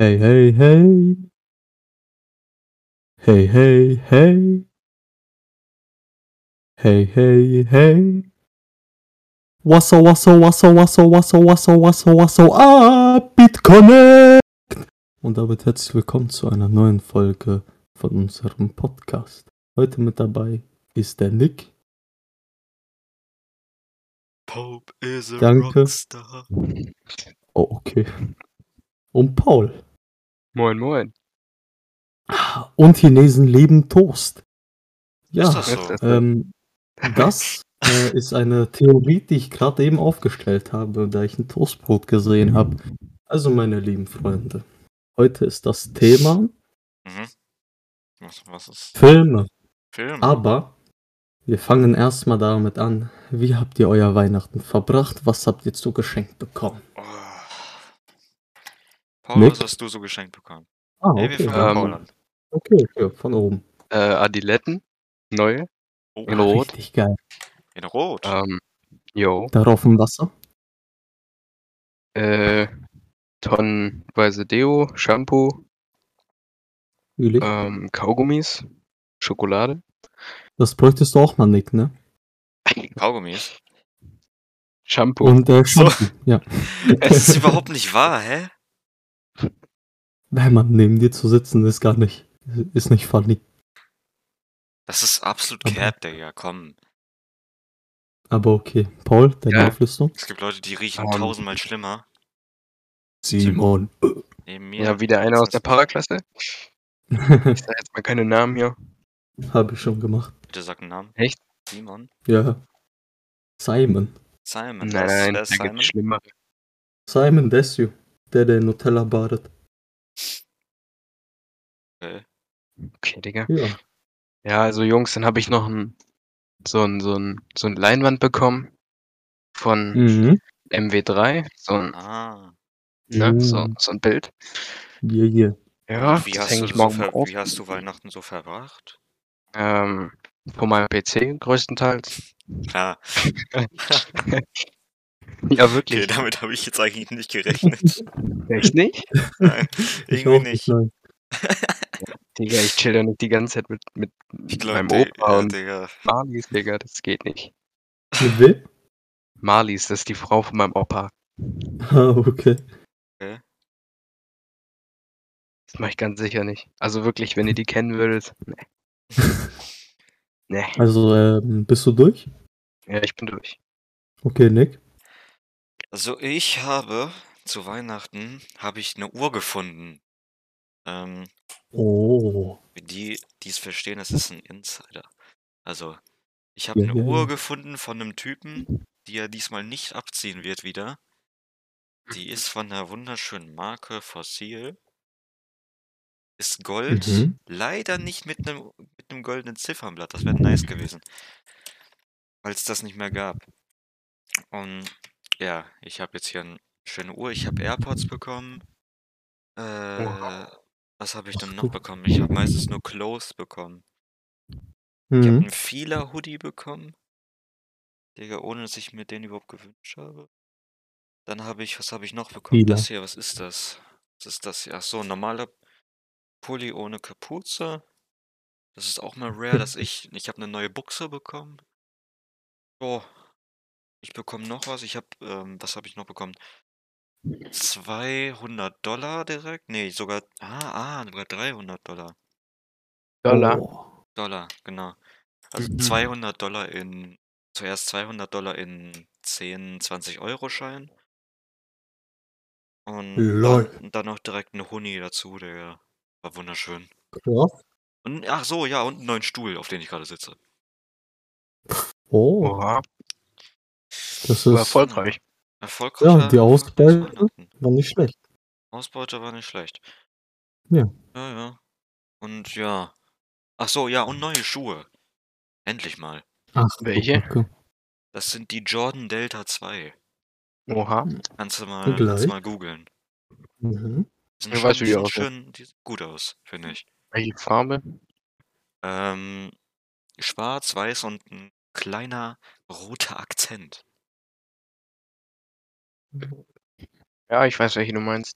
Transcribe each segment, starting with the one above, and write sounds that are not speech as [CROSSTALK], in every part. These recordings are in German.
Hey, hey, hey. Hey, hey, hey. Hey, hey, hey. What's up, what's up, what's up, what's up, what's up, what's up, what's up, what's ah, up, up, BitConnect! Und damit herzlich willkommen zu einer neuen Folge von unserem Podcast. Heute mit dabei ist der Nick. Pope is a Danke. Rockstar. Oh, okay. Und Paul. Moin, moin. Und Chinesen lieben Toast. Ja, Ist das so? Ähm, das äh, ist eine Theorie, die ich gerade eben aufgestellt habe, da ich ein Toastbrot gesehen habe. Also, meine lieben Freunde, heute ist das Thema Mhm. Was, was ist Filme. Film? Aber wir fangen erstmal damit an. Wie habt ihr euer Weihnachten verbracht? Was habt ihr zu geschenkt bekommen? Oh. Paul, Nick? was hast du so geschenkt bekommen? Ah, Hey, okay. mit Ähm. Okay, okay, von oben. Äh, Adiletten, neue, Oh, in Rot. Richtig geil. in Rot. Ähm, jo. Darauf im Wasser. Äh, tonnenweise Deo, Shampoo, ähm, Kaugummis, Schokolade. Das bräuchtest du auch mal, Nick, ne? [LAUGHS] Kaugummis. Shampoo. Und äh, So. Shampoo, ja. [LAUGHS] Es ist überhaupt nicht wahr, hä? Nein, Mann, neben dir zu sitzen ist gar nicht, ist nicht funny. Das ist absolut Aber- cap, Digga. Komm. Aber okay. Paul, deine Ja. Auflistung? Es gibt Leute, die riechen Ähm. tausendmal schlimmer. Simon. Neben mir. ja, wieder einer Das aus der Paraklasse. [LAUGHS] Ich sag jetzt mal keine Namen hier. Habe ich schon gemacht. Bitte sag einen Namen. Echt? Simon. Ja. Simon. Simon. Nein, wer ist, nein, wer da ist Simon? schlimmere. Simon Desue. Der, der in Nutella badet. Okay. Okay, Digga. Ja. Ja, also Jungs, dann habe ich noch ein, so ein, so ein, so ein Leinwand bekommen von Mhm. MW3. So ein, Ah. ne, so, Uh. so ein Bild. Yeah, yeah. Ja, Wie das hast, du ich so morgen ver mal auf. wie hast du Weihnachten so verbracht? Ähm, von meinem PC größtenteils. [LAUGHS] [LAUGHS] Ja, Ja, okay, wirklich. damit habe ich jetzt eigentlich nicht gerechnet. [LAUGHS] Echt nicht? Nein, Ich irgendwie auch nicht. nein. [LAUGHS] Digga, ich chill da nicht die ganze Zeit mit, mit Ich glaube, meinem Opa ja, und Digga. Marlies, Digga, das geht nicht. Mit wem? Marlies, das ist die Frau von meinem Opa. [LAUGHS] Ah, okay. Das mache ich ganz sicher nicht. Also wirklich, wenn ihr die kennen würdet. Nee. Nee. Also, ähm, bist du durch? Ja, ich bin durch. Okay, Nick. Also ich habe zu Weihnachten habe ich eine Uhr gefunden. Ähm, Oh. für die, die es verstehen, das ist ein Insider. Also, ich habe Ja, eine ja, Uhr ja. gefunden von einem Typen, die er diesmal nicht abziehen wird wieder. Die ist von der wunderschönen Marke Fossil. Ist Gold. Mhm. Leider nicht mit einem mit einem goldenen Ziffernblatt. Das wäre nice gewesen. Weil es das nicht mehr gab. Und ja, ich habe jetzt hier eine schöne Uhr. Ich habe AirPods bekommen. Äh, was habe ich Ach du. noch bekommen? Ich habe meistens nur Clothes bekommen. Ich habe Mhm. einen Fila-Hoodie bekommen. Digga, ohne dass ich mir den überhaupt gewünscht habe. Dann habe ich, was habe ich noch bekommen? Fila. Das hier, was ist das? Was ist das hier? Ach so, ein normaler Pulli ohne Kapuze. Das ist auch mal rare, dass [LAUGHS] ich, ich habe eine neue Buchse bekommen. So, ich bekomme noch was. Ich habe, ähm, was habe ich noch bekommen? 200 Dollar direkt? Nee, sogar, ah, ah, sogar 300 Dollar. Dollar. Oh. Dollar, genau. Also Mhm. 200 Dollar in, zuerst 200 Dollar in 10, 20 Euro Schein. Und Lol. dann, noch direkt eine Huni dazu, der war wunderschön. Krass. Und ach so, ja, und einen neuen Stuhl, auf den ich gerade sitze. Oh. Oha, Das war ist, erfolgreich. Erfolgreicher die Ausbeute- war nicht schlecht. Ausbeute war nicht schlecht. Ja. Ja, ja. Und ja. Ach so, ja, und neue Schuhe. Endlich mal. Ach, Welche? Okay. Das sind die Jordan Delta 2. Oha. Kannst du mal, kannst du mal googeln. Mhm. Die sind Ja, du, die wie die aussehen? schön, die sehen gut aus, finde ich. Welche Farbe? Ähm, schwarz, weiß und ein kleiner roter Akzent. Ja, ich weiß, welche du meinst.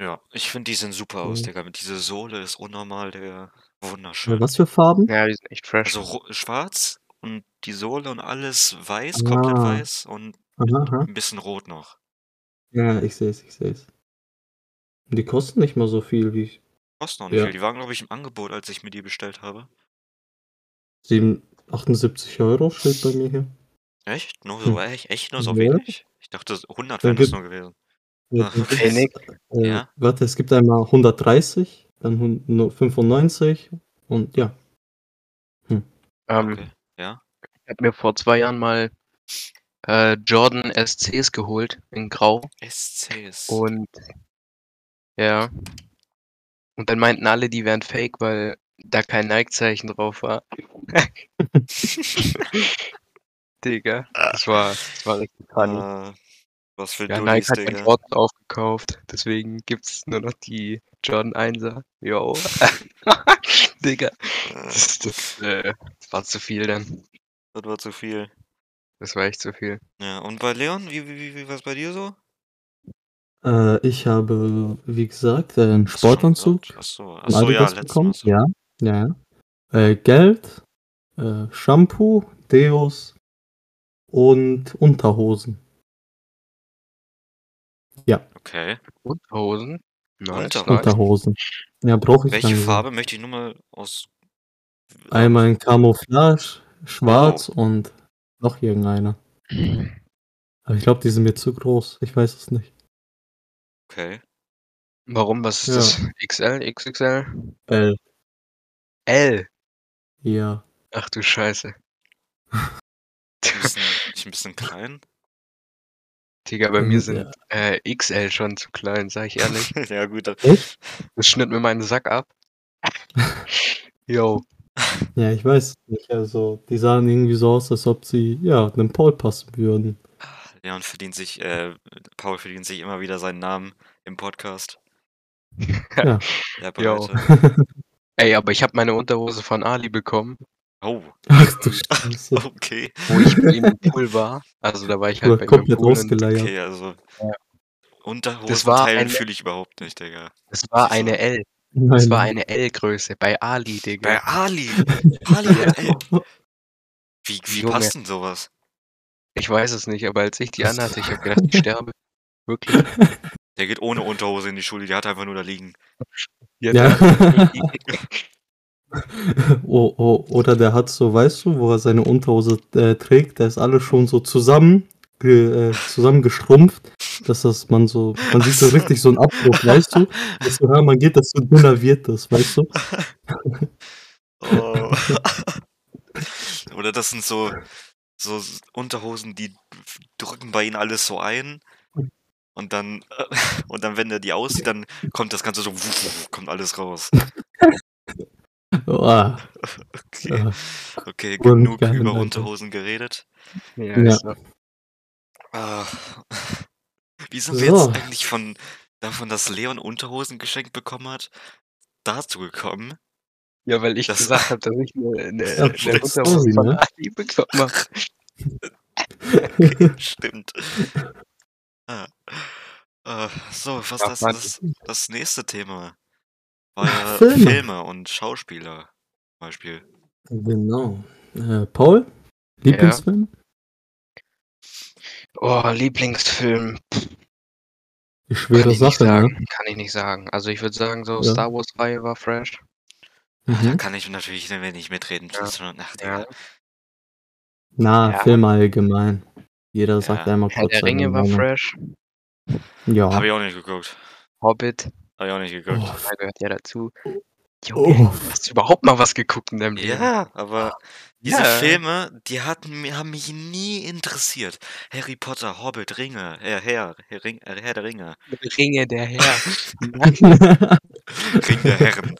Ja, ich finde, die sehen super aus, Mhm. Digga. Mit diese Sohle ist unnormal, Digga. Äh, Wunderschön. was für Farben? Ja, die sind echt fresh. Also schwarz und die Sohle und alles weiß, komplett Ah. weiß und Aha, aha. ein bisschen rot noch. Ja, ich sehe es, ich sehe es. Die kosten nicht mal so viel wie Kostet noch nicht Ja. viel. Die waren, glaube ich, im Angebot, als ich mir die bestellt habe. 7, 78 Euro steht bei mir hier. Echt? Nur so, Hm. echt, echt nur so Ja. wenig? Ich dachte, 100 Dann wären das gibt- nur gewesen. Ja, Ah, äh, Ja. Warte, es gibt einmal 130, dann hun- nur 95 und ja. Ähm, Okay. Ja. Ich habe mir vor zwei Jahren mal äh, Jordan SCs geholt in Grau SCs. und ja. Und dann meinten alle, die wären fake, weil da kein Nike-Zeichen drauf war. [LAUGHS] [LAUGHS] [LAUGHS] Digga, das war, das war richtig funny. Äh, was für Ja, Nike hat den. Jordan aufgekauft, deswegen gibt's nur noch die Jordan 1er. Yo. [LAUGHS] Digga, Äh, das, das, äh, das war zu viel dann. das war zu viel. Das war echt zu viel. Ja, und bei Leon, wie, wie, wie, war es bei dir so? Äh, ich habe, wie gesagt, einen Sportanzug. Achso, von achso, ja, bekommen. Mal. So. Ja, ja. ja. Äh, Geld, äh, Shampoo, Deos und Unterhosen. Ja, Okay. Unterhosen? Nice, Unterhosen. Ja, brauche ich Welche. Farbe möchte ich nur mal aus. Einmal in Camouflage, schwarz und noch irgendeiner. Aber ich glaube, die sind mir zu groß. Ich weiß es nicht. Okay. Warum? Was ist Ja. das? XL? XXL? L. L. Ja. Ach du Scheiße. [LAUGHS] Ein ich ein bisschen klein. Digga, bei mir Mhm, sind äh, XL schon zu klein, sag ich ehrlich. [LAUGHS] ja, gut. Echt? Das schnitt mir meinen Sack ab. [LAUGHS] Yo. Ja, ich weiß nicht. Also, die sahen irgendwie so aus, als ob sie, ja, einem Paul passen würden. Leon verdient sich, äh, Paul verdient sich immer wieder seinen Namen im Podcast. Ja. Ja, bitte. [LAUGHS] Ey, aber ich habe meine Unterhose von Ali bekommen, Oh, Ach du Scheiße. okay. wo ich mit ihm im Pool war. Also da war ich halt Oder bei komplett ausgeleiert. Okay, also. Ja. Unterhosen war teilen eine- fühle ich überhaupt nicht, Digga. es war eine L. Nein. Es war eine L-Größe bei Ali, Digga. Bei Ali! [LAUGHS] Ali, ey. Wie, wie Junge. passt denn sowas? Ich weiß es nicht, aber als ich die anhatte, ich habe gedacht, ich sterbe. [LAUGHS] Wirklich. Der geht ohne Unterhose in die Schule, der hat einfach nur da liegen. Ja. Ja. [LAUGHS] oh, oh, oder der hat so, weißt du, wo er seine Unterhose äh, trägt, da ist alles schon so zusammen, äh, zusammengeschrumpft, dass das man so, man sieht so richtig so einen Abbruch, weißt du? Dass so, ja, man geht, dass so dünner wird das, weißt du? Oh. [LAUGHS] Oder das sind so, so Unterhosen, die drücken bei ihnen alles so ein. Und dann, [LAUGHS] und dann, wenn er die aussieht, dann kommt das Ganze so, kommt alles raus. Oh, Okay, äh, okay genug geil, über. Unterhosen geredet. Ja, Ja. ist so. Ah. [LAUGHS] Wie sind wir So. jetzt eigentlich von davon, dass Leon Unterhosen geschenkt bekommen hat, dazu gekommen? ja, weil ich Das- gesagt habe, dass ich eine, eine, Ja, eine Unterhose von ne? Ali bekommen habe. [LAUGHS] Stimmt. Ah. Äh, so, was Ja, das, das, das nächste Thema war ja Filme. Filme. und Schauspieler zum Beispiel. genau. Äh, Paul? Lieblingsfilm? Oh, Lieblingsfilm. Die schwere kann ich Sache, sagen. ne? Kann ich nicht sagen. Also ich würde sagen, so Ja. Star Wars 3 war fresh. Ah, Da Mhm. kann ich natürlich nicht mitreden. Ja. Ach, Ja. Na, Ja. Filme allgemein. Jeder sagt Ja. einmal Herr kurz der seine Ringe war fresh. Ja. Habe ich auch nicht geguckt. Hobbit, Habe ich auch nicht geguckt. Oh, da gehört ja dazu. Junge, oh, hast du überhaupt mal was geguckt in deinem Leben? Ja, aber diese Ja. Filme, die hatten, haben mich nie interessiert. Harry Potter, Hobbit, Ringe, Herr, Herr, Herr, Ring, äh, Herr der Ringe, [LAUGHS] Ringe der Herr. [LAUGHS] Ring der Herren.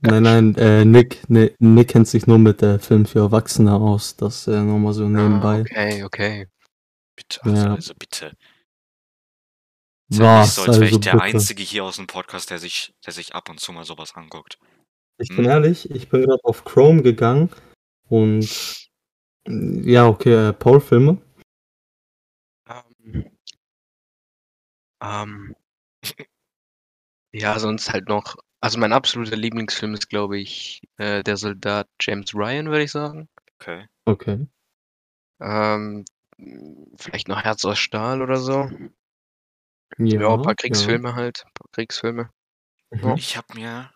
nein, nein, äh, Nick, Nick, Nick kennt sich nur mit der Film für Erwachsene aus. Das äh, nochmal so Ah, nebenbei. okay, okay. Bitte, also, Ja. also bitte. Ist ja nicht Was? so, als wäre ich Also der bitte. Einzige hier aus dem Podcast, der sich, der sich ab und zu mal sowas anguckt. Ich Hm? bin ehrlich, ich bin gerade auf Chrome gegangen und ja, okay, äh, Paul-Filme. Ähm, ähm, [LAUGHS] Ja, sonst halt noch also mein absoluter Lieblingsfilm ist, glaube ich, äh, Der Soldat James Ryan, würde ich sagen. Okay. Okay. Ähm, vielleicht noch Herz aus Stahl oder so. Ja, Ja, ein paar ja. Kriegsfilme halt, paar Kriegsfilme. Mhm. Ich habe mir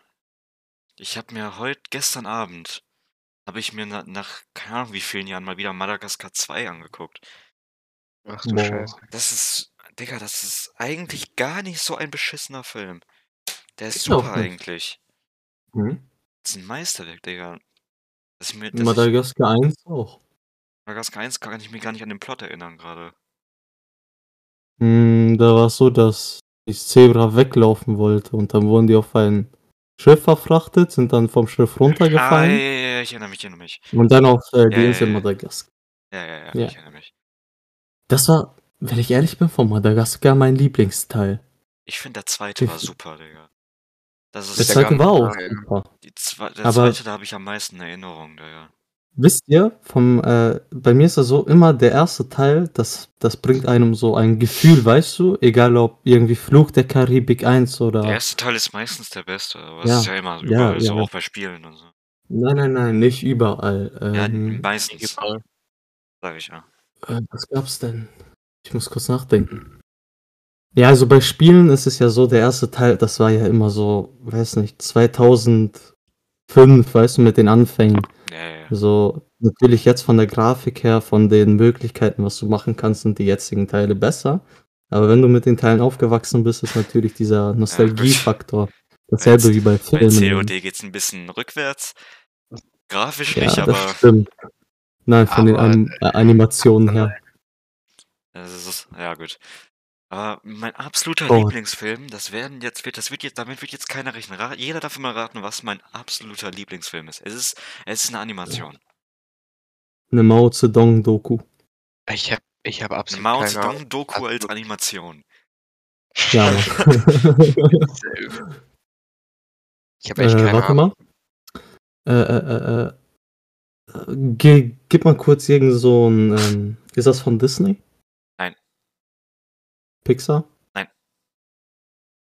ich habe mir heute gestern Abend habe ich mir na nach keine Ahnung wie vielen Jahren mal wieder Madagaskar 2 angeguckt. Ach du Boah. Scheiße. Das ist Digga, das ist eigentlich gar nicht so ein beschissener Film. Der ist Ist super eigentlich. Mhm. Das ist 'n Meisterwerk, Digga. Dass ich mir dass ich Madagaskar 1 auch. Madagaskar 1 kann ich mich gar nicht an den Plot erinnern grade. Hm, da war's so, dass das Zebra weglaufen wollte und dann wurden die auf ein Schiff verfrachtet, sind dann vom Schiff Ah, ja, runtergefallen ja, ja, ich erinnere mich, ich erinnere mich. und dann auf, äh, die ja, Insel ja. Madagaskar. Ja, ja, ja, ich erinnere mich. Das war, wenn ich ehrlich bin, von Madagaskar mein Lieblingsteil. Ich finde, der 2. war Def super, Digga. Das Der ist der zweite war auch super. die zwe der Aber 2., da habe ich am meisten Erinnerungen, Digga. Wisst ihr, vom, äh, bei mir ist das so, immer der erste Teil, das, das bringt einem so ein Gefühl, weißt du? Egal ob irgendwie Fluch der Karibik 1 Der oder. erste Teil ist meistens der beste, aber das Ja, ist ja immer ja, überall so, ja. auch bei Spielen und so. Nein, nein, nein, nicht überall. Ja, Ähm, meistens, Überall. sage ich ja. Äh, was gab's denn? Ich muss kurz nachdenken. Ja, also bei Spielen ist es ja so, der erste Teil, das war ja immer so, weiß nicht, 2005, weißt du, mit den Anfängen. Ja, ja. So, natürlich jetzt von der Grafik her, von den Möglichkeiten, was du machen kannst, sind die jetzigen Teile besser. Aber wenn du mit den Teilen aufgewachsen bist, ist natürlich dieser Nostalgiefaktor dasselbe Bei- wie bei Bei Filmen. COD geht's ein bisschen rückwärts. Grafisch Ja, nicht, aber stimmt. Nein, von den Aber, Anim äh, Animationen her. es ist, ja gut. Aber mein absoluter Oh. Lieblingsfilm, das werden jetzt, wird, das wird jetzt, damit wird jetzt keiner rechnen. Ra jeder darf mal raten, was mein absoluter Lieblingsfilm ist. Es ist, es ist eine Animation. Eine Mao Zedong-Doku. Ich habe ich hab Eine absolut Mao keine Ahnung. Zedong-Doku als Absolut. Animation. Ja, Mann. [LAUGHS] Ich habe echt Äh, keine warte Ahnung. mal. Äh, äh, äh, äh. Ge gib mal kurz irgend so ein. Ähm, ist das von Disney? Nein. Pixar? Nein.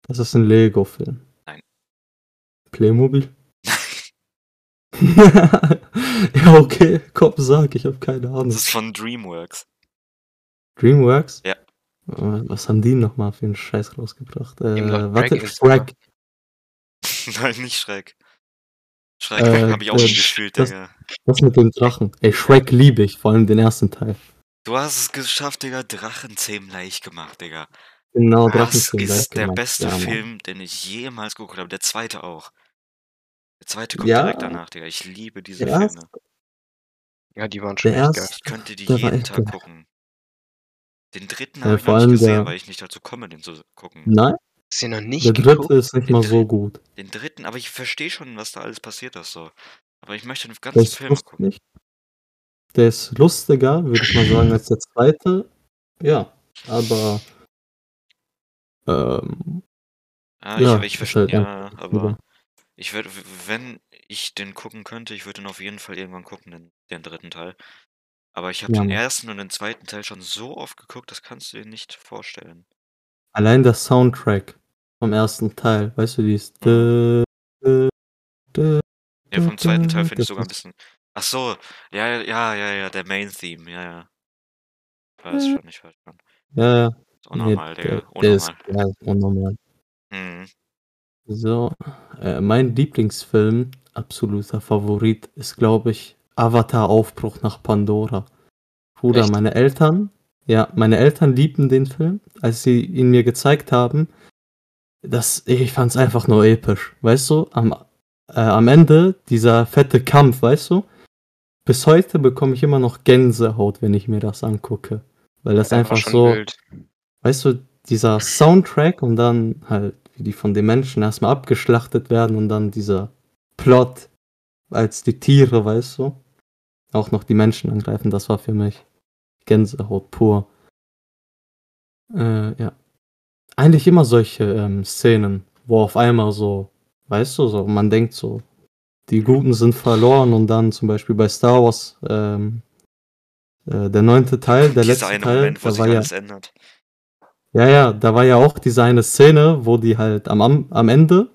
Das ist ein Lego-Film. Nein. Playmobil? [LAUGHS] ja, okay. Komm, sag, ich habe keine Das Ahnung. ist von DreamWorks. Dreamworks? Ja. Äh, Was haben die nochmal für einen Scheiß rausgebracht? Äh, warte, [LAUGHS] Shrek Shrek. Nein, nicht Schreck. Schreck Äh, habe ich auch äh, gespielt, das- Digga. Das mit dem Drachen. Ey, Shrek liebe ich, vor allem den ersten Teil. Du hast es geschafft, Digga. Drachenzähmen leicht gemacht, Digga. Genau, Das Drachenzähmen. ist der gemacht. beste ja. Film, den ich jemals geguckt habe. Der zweite auch. Der zweite kommt Ja. direkt danach, Digga. Ich liebe diese Der erste- Filme. Ja, die waren schon Der echt erste- geil. Ich könnte die jeden Tag gut. gucken. Den dritten Ja, habe ich noch nicht gesehen, der- weil ich nicht dazu komme, den zu gucken. Nein, du den noch nicht der dritte geguckt? ist nicht Den mal so gut. Den dritten, aber ich verstehe schon, was da alles passiert ist so. Aber ich möchte den ganzen ist Film gucken. lustig. Der ist lustiger, würde ich mal sagen, als der zweite. Ja, aber. Ähm, Ah, Ja, ich, ich verstehe, halt ja, aber ich würde, wenn ich den gucken könnte, ich würde ihn auf jeden Fall irgendwann gucken, den, den dritten Teil. Aber ich habe Ja, den ersten und den zweiten Teil schon so oft geguckt, das kannst du dir nicht vorstellen. allein der Soundtrack vom ersten Teil, weißt du, die ist. Mhm. Ja, vom zweiten Teil finde ich sogar ein bisschen. Ach so, ja, ja, ja, ja, ja, der Main Theme, ja, ja. Ich weiß Äh. schon, ich weiß schon. Ja, ja. Ist unnormal, nee, Digga. der, der ist Unnormal. ja, unnormal. Mhm. So, äh, mein Lieblingsfilm, absoluter Favorit, ist, glaube ich, Avatar Aufbruch nach Pandora. Bruder, Echt? meine Eltern, ja, meine Eltern liebten den Film, als sie ihn mir gezeigt haben. Das, ich fand's einfach nur episch, weißt du? Am, äh, am Ende dieser fette Kampf, weißt du? Bis heute bekomme ich immer noch Gänsehaut, wenn ich mir das angucke. Weil das war einfach so, wild. weißt du, dieser Soundtrack und dann halt, wie die von den Menschen erstmal abgeschlachtet werden und dann dieser Plot als die Tiere, weißt du, auch noch die Menschen angreifen, das war für mich Gänsehaut pur. Äh, ja. Eigentlich immer solche ähm, Szenen, wo auf einmal so, weißt du, so, man denkt so, die Guten sind verloren und dann zum Beispiel bei Star Wars, ähm, äh, der neunte Teil, der Dieser letzte Teil, Moment, wo da sich war ja, ändert. Ja, ja, da war ja auch diese eine Szene, wo die halt am, am, am Ende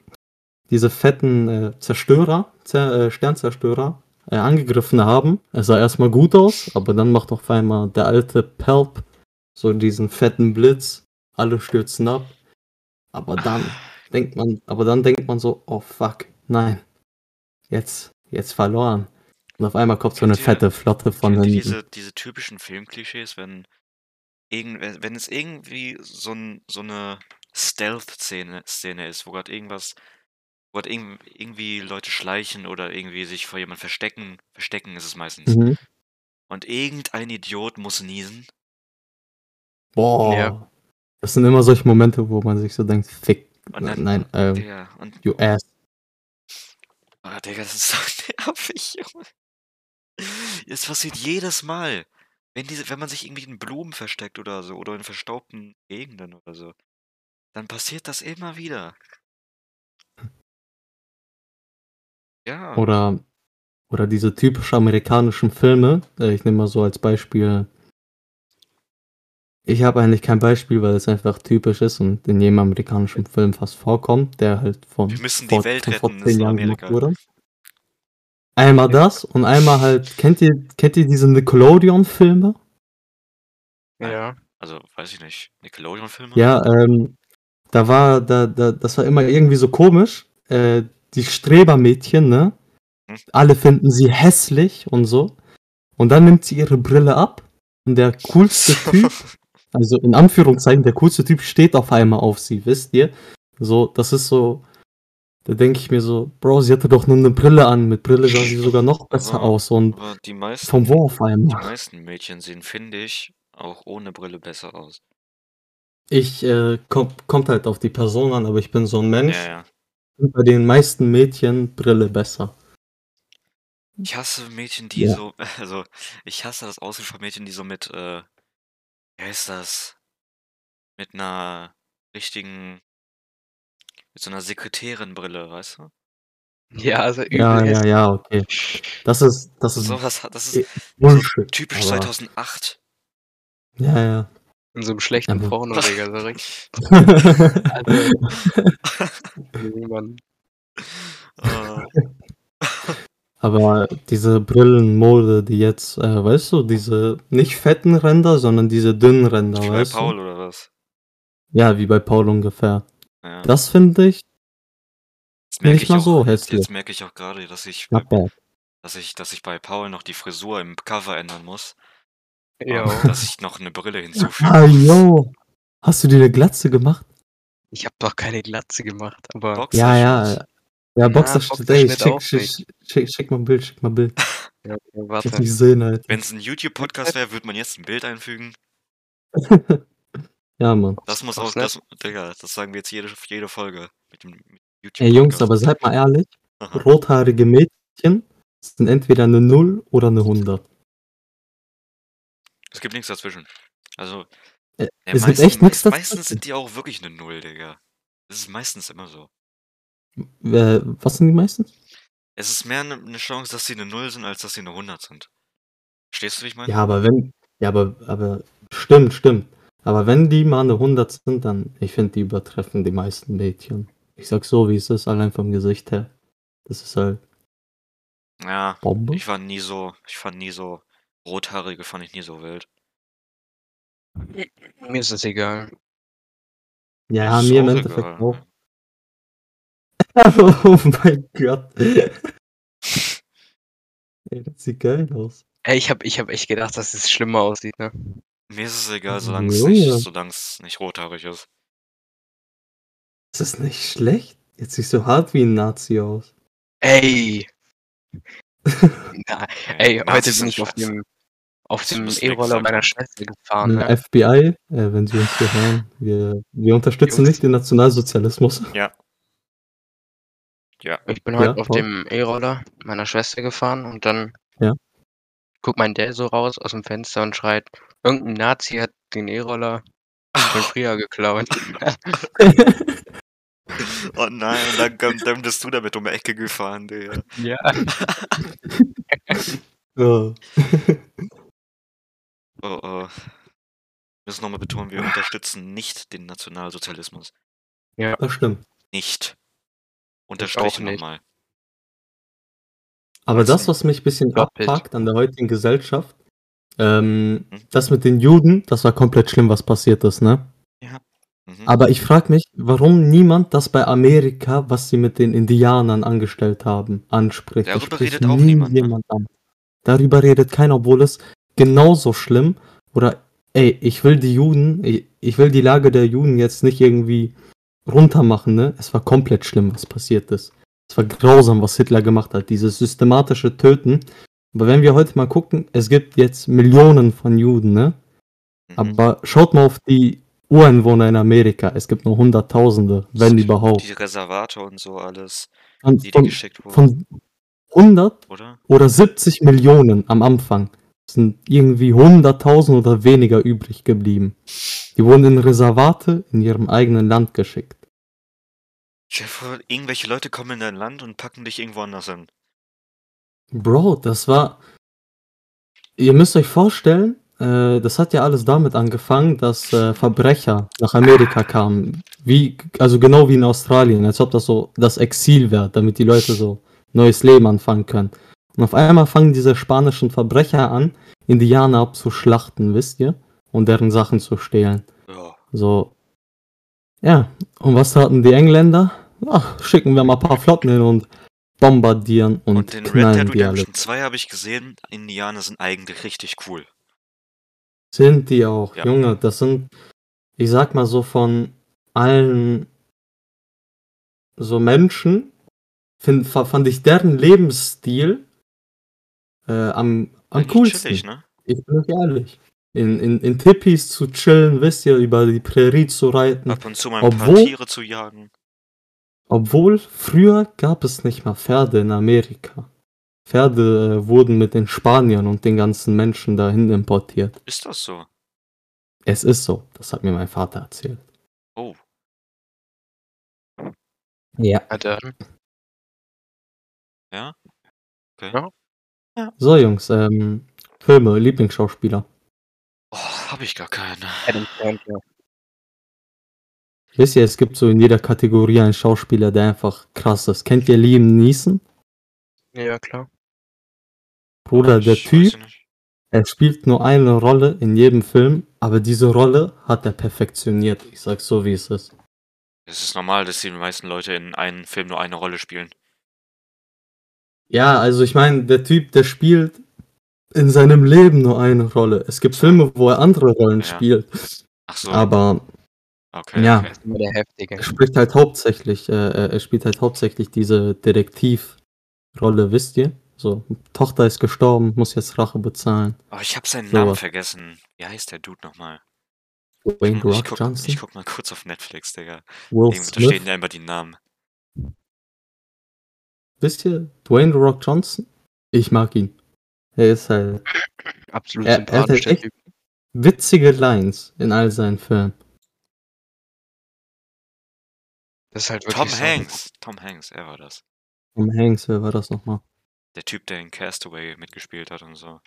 diese fetten äh, Zerstörer, Zer, äh, Sternzerstörer, äh, angegriffen haben. Es sah erstmal gut aus, aber dann macht auf einmal der alte Pelp so diesen fetten Blitz, alle stürzen ab. Aber dann denkt man, aber dann denkt man so, oh fuck, nein, jetzt, jetzt verloren. Und auf einmal kommt so eine ihr- fette Flotte von hinten. diese, diese typischen Filmklischees, wenn, irgend, wenn es irgendwie so, ein, so eine Stealth-Szene Szene ist, wo gerade irgendwas, wo gerade irgend, irgendwie Leute schleichen oder irgendwie sich vor jemand verstecken, verstecken ist es meistens. Mhm. Und irgendein Idiot muss niesen. Boah. Ja. Das sind immer solche Momente, wo man sich so denkt, fick. Und dann, Nein, ähm, Digga, und, you ass. Ah, Digga, das ist so [LAUGHS] nervig, Junge. Es passiert jedes Mal. Wenn, diese, wenn man sich irgendwie in Blumen versteckt oder so, oder in verstaubten Gegenden oder so, dann passiert das immer wieder. Ja. Oder, oder diese typisch amerikanischen Filme. Äh, ich nehme mal so als Beispiel. Ich habe eigentlich kein Beispiel, weil es einfach typisch ist und in jedem amerikanischen Film fast vorkommt, der halt von, Wir müssen die vor, Welt vor retten, das zehn ist Jahren Amerika. gemacht wurde. Einmal das und einmal halt, kennt ihr, kennt ihr diese Nickelodeon-Filme? Ja. Also, weiß ich nicht. Nickelodeon-Filme? Ja, ähm, da war, da, da, das war immer irgendwie so komisch. Äh, die Strebermädchen, ne? Hm. Alle finden sie hässlich und so. Und dann nimmt sie ihre Brille ab und der coolste [LAUGHS] Typ, also in Anführungszeichen, der coolste Typ steht auf einmal auf sie, wisst ihr? So, das ist so, da denke ich mir so, Bro, sie hatte doch nur eine Brille an. Mit Brille sah sie sogar noch besser Aber- aus und Aber die meisten, vom wo auf die einmal. meisten Mädchen sehen, finde ich, auch ohne Brille besser aus. Ich, äh, kommt, kommt halt auf die Person an, aber ich bin so ein Mensch. Ja, ja. Bei den meisten Mädchen Brille besser. Ich hasse Mädchen, die Ja. so, [LAUGHS] also, ich hasse das Aussehen von Mädchen, die so mit, äh, wie heißt das? Mit einer richtigen, mit so einer Sekretärinbrille, weißt du? Ja, also übel Ja, ja, ja, okay. Das ist, das ist So was, hat- das ist Bullshit. typisch aber- 2008. Ja, ja. In so einem schlechten Aber- Porno, Digga, so richtig. Mann. Äh, aber diese Brillenmode, die jetzt, äh, weißt du, diese nicht fetten Ränder, sondern diese dünnen Ränder, wie bei weißt Paul du? oder was? Ja, wie bei Paul ungefähr. Ja. Das finde ich Jetzt merke nicht ich mal auch, so jetzt, hässlich. jetzt merke ich auch gerade, dass ich, bei, dass ich, dass ich bei Paul noch die Frisur im Cover ändern muss. Ja. Dass ich noch eine Brille hinzufüge. Ah, yo. Hast du dir eine Glatze gemacht? Ich habe doch keine Glatze gemacht, aber Ja, ja. Ja, Na, Boxerschnitt, ey, schick, schick, schick, schick mal ein Bild, schick mal ein Bild. [LAUGHS] ja, okay, Ich warte. nicht sehen, Alter. Wenn es ein YouTube-Podcast wäre, würde man jetzt ein Bild einfügen. [LAUGHS] ja, Mann. Das muss auch, das, Digga, das sagen wir jetzt jede, jede Folge mit dem YouTube. Ey, Jungs, aber seid mal ehrlich. Aha. Rothaarige Mädchen sind entweder eine 0 oder eine 100. Es gibt nichts dazwischen. Also, Äh, ja, es gibt meisten- echt nichts Meistens dazwischen. sind die auch wirklich eine Null, Digga. Das ist meistens immer so. Äh, was sind die meisten? Es ist mehr eine ne Chance, dass sie eine Null sind, als dass sie eine 100 sind. Verstehst du, wie ich meine? Ja, aber wenn. Ja, aber, aber. Stimmt, stimmt. Aber wenn die mal eine 100 sind, dann. Ich finde, die übertreffen die meisten Mädchen. Ich sag so, wie es ist, allein vom Gesicht her. Das ist halt Ja, Bombe. ich war nie so, ich fand nie so, Rothaarige fand ich nie so wild. Mir ist es egal. Ja, Ist mir im Endeffekt egal. auch. [LAUGHS] oh mein Gott. Ey, das sieht geil aus. Ey, ich habe ich hab echt gedacht, dass es schlimmer aussieht, ne? Mir ist es egal, solange es nicht, solange es nicht rothaarig ist. Das ist nicht schlecht. Jetzt siehst du hart wie ein Nazi aus. Ey! [LAUGHS] Na, ey, heute Nazis bin sind ich auf dem auf dem E-Roller meiner. Schwester gefahren, Ein ne? FBI, äh, wenn Sie uns hier hören, wir, wir unterstützen Jungs. nicht den Nationalsozialismus. Ja. Ja. Ich bin Ja, heute auf voll. dem E-Roller meiner Schwester gefahren und dann Ja. guckt mein Dad so raus aus dem Fenster und schreit, irgendein Nazi hat den E-Roller von früher geklaut. [LAUGHS] Oh nein, dann, dann, dann bist du damit um die Ecke gefahren, Digga. ja. Ja. [LAUGHS] [LAUGHS] Oh, oh. müssen nochmal betonen, wir unterstützen nicht den Nationalsozialismus. Das stimmt. Nicht. Unterstrichen nochmal. Aber das, was mich ein bisschen abpackt an der heutigen Gesellschaft, ähm, Hm? das mit den Juden, das war komplett schlimm, was passiert ist, ne? Mhm. Aber ich frage mich, warum niemand das bei Amerika, was sie mit den Indianern angestellt haben, anspricht. Das Darüber spricht redet auch nie niemand, ne? jemand an. Darüber redet keiner, obwohl es genauso schlimm oder ey, ich will die Juden, ich, ich will die Lage der Juden jetzt nicht irgendwie runtermachen, ne? Es war komplett schlimm, was passiert ist. Es war grausam, was Hitler gemacht hat, dieses systematische Töten. Aber wenn wir heute mal gucken, es gibt jetzt Millionen von Juden, ne? Mhm. Aber schaut mal auf die Ureinwohner in Amerika. Es gibt nur Hunderttausende, wenn Die- überhaupt. Die Reservate und so alles, Und die die von, geschickt wurden, von 100 oder? oder 70 Millionen am Anfang sind irgendwie 100.000 oder weniger übrig geblieben. Die wurden in Reservate in ihrem eigenen Land geschickt. Stell dir vor, irgendwelche Leute kommen in dein Land und packen dich irgendwo anders hin. Bro, das war. Ihr müsst euch vorstellen, äh, das hat ja alles damit angefangen, dass äh, Verbrecher nach Amerika kamen. Wie, also genau wie in Australien, als ob das so das Exil wäre, damit die Leute so neues Leben anfangen können. Und auf einmal fangen diese spanischen Verbrecher an, Indianer abzuschlachten, wisst ihr? Und deren Sachen zu stehlen. Ja. So. Ja, und was taten die Engländer? Ach, schicken wir mal ein paar Flotten hin und bombardieren und, Und Red knallen Dead die alle. Redemption 2 habe ich gesehen, Indianer sind eigentlich richtig cool. Sind die auch, Ja. Junge, das sind, ich sag mal so von allen so Menschen, find, fa- fand ich deren Lebensstil äh, am, am Eigentlich coolsten. chillig, ne? Ich bin ehrlich. In, in, in Tippis zu chillen, wisst ihr, über die Prärie zu reiten. Ab und zu mal ein paar Obwohl- Tiere zu jagen. Obwohl früher gab es nicht mal Pferde in Amerika. Pferde äh, wurden mit den Spaniern und den ganzen Menschen dahin importiert. Ist das so? Es ist so, das hat mir mein Vater erzählt. Oh, Ja. Ja, dann. ja? Okay. Ja. So, Jungs, ähm, Filme, Lieblingsschauspieler. Oh, habe ich gar keine. Adam Sandler. Wisst ihr, es gibt so in jeder Kategorie einen Schauspieler, der einfach krass ist. Kennt ihr Liam Neeson? Ja, klar. Bruder, der Ich weiß Typ, er spielt nur eine Rolle in jedem Film, aber diese Rolle hat er perfektioniert. Ich sag's so, wie es ist. Es ist normal, dass die meisten Leute in einem Film nur eine Rolle spielen. Ja, also ich meine, der Typ, der spielt in seinem Leben nur eine Rolle. Es gibt Filme, wo er andere Rollen Ja. spielt, Ach so. aber okay, ja. okay. Er ist immer der Heftige. er spricht halt hauptsächlich, äh, er spielt halt hauptsächlich diese Detektivrolle, wisst ihr? So, Tochter ist gestorben, muss jetzt Rache bezahlen. Oh, ich habe seinen So Namen vergessen. Wie heißt der Dude nochmal? Wayne ich, Rock guck, Johnson, ich guck mal kurz auf Netflix, Digga. Will Irgendwo, da stehen ja immer die Namen. wisst ihr? Dwayne Rock Johnson? Ich mag ihn. Er ist halt Absolut Er- er hat sympathisch, der echt- witzige Lines in all seinen Filmen. Das ist halt Tom wirklich so. Hanks. Tom Hanks, er war das. Tom Hanks, wer war das nochmal? Der Typ, der in Castaway mitgespielt hat und so.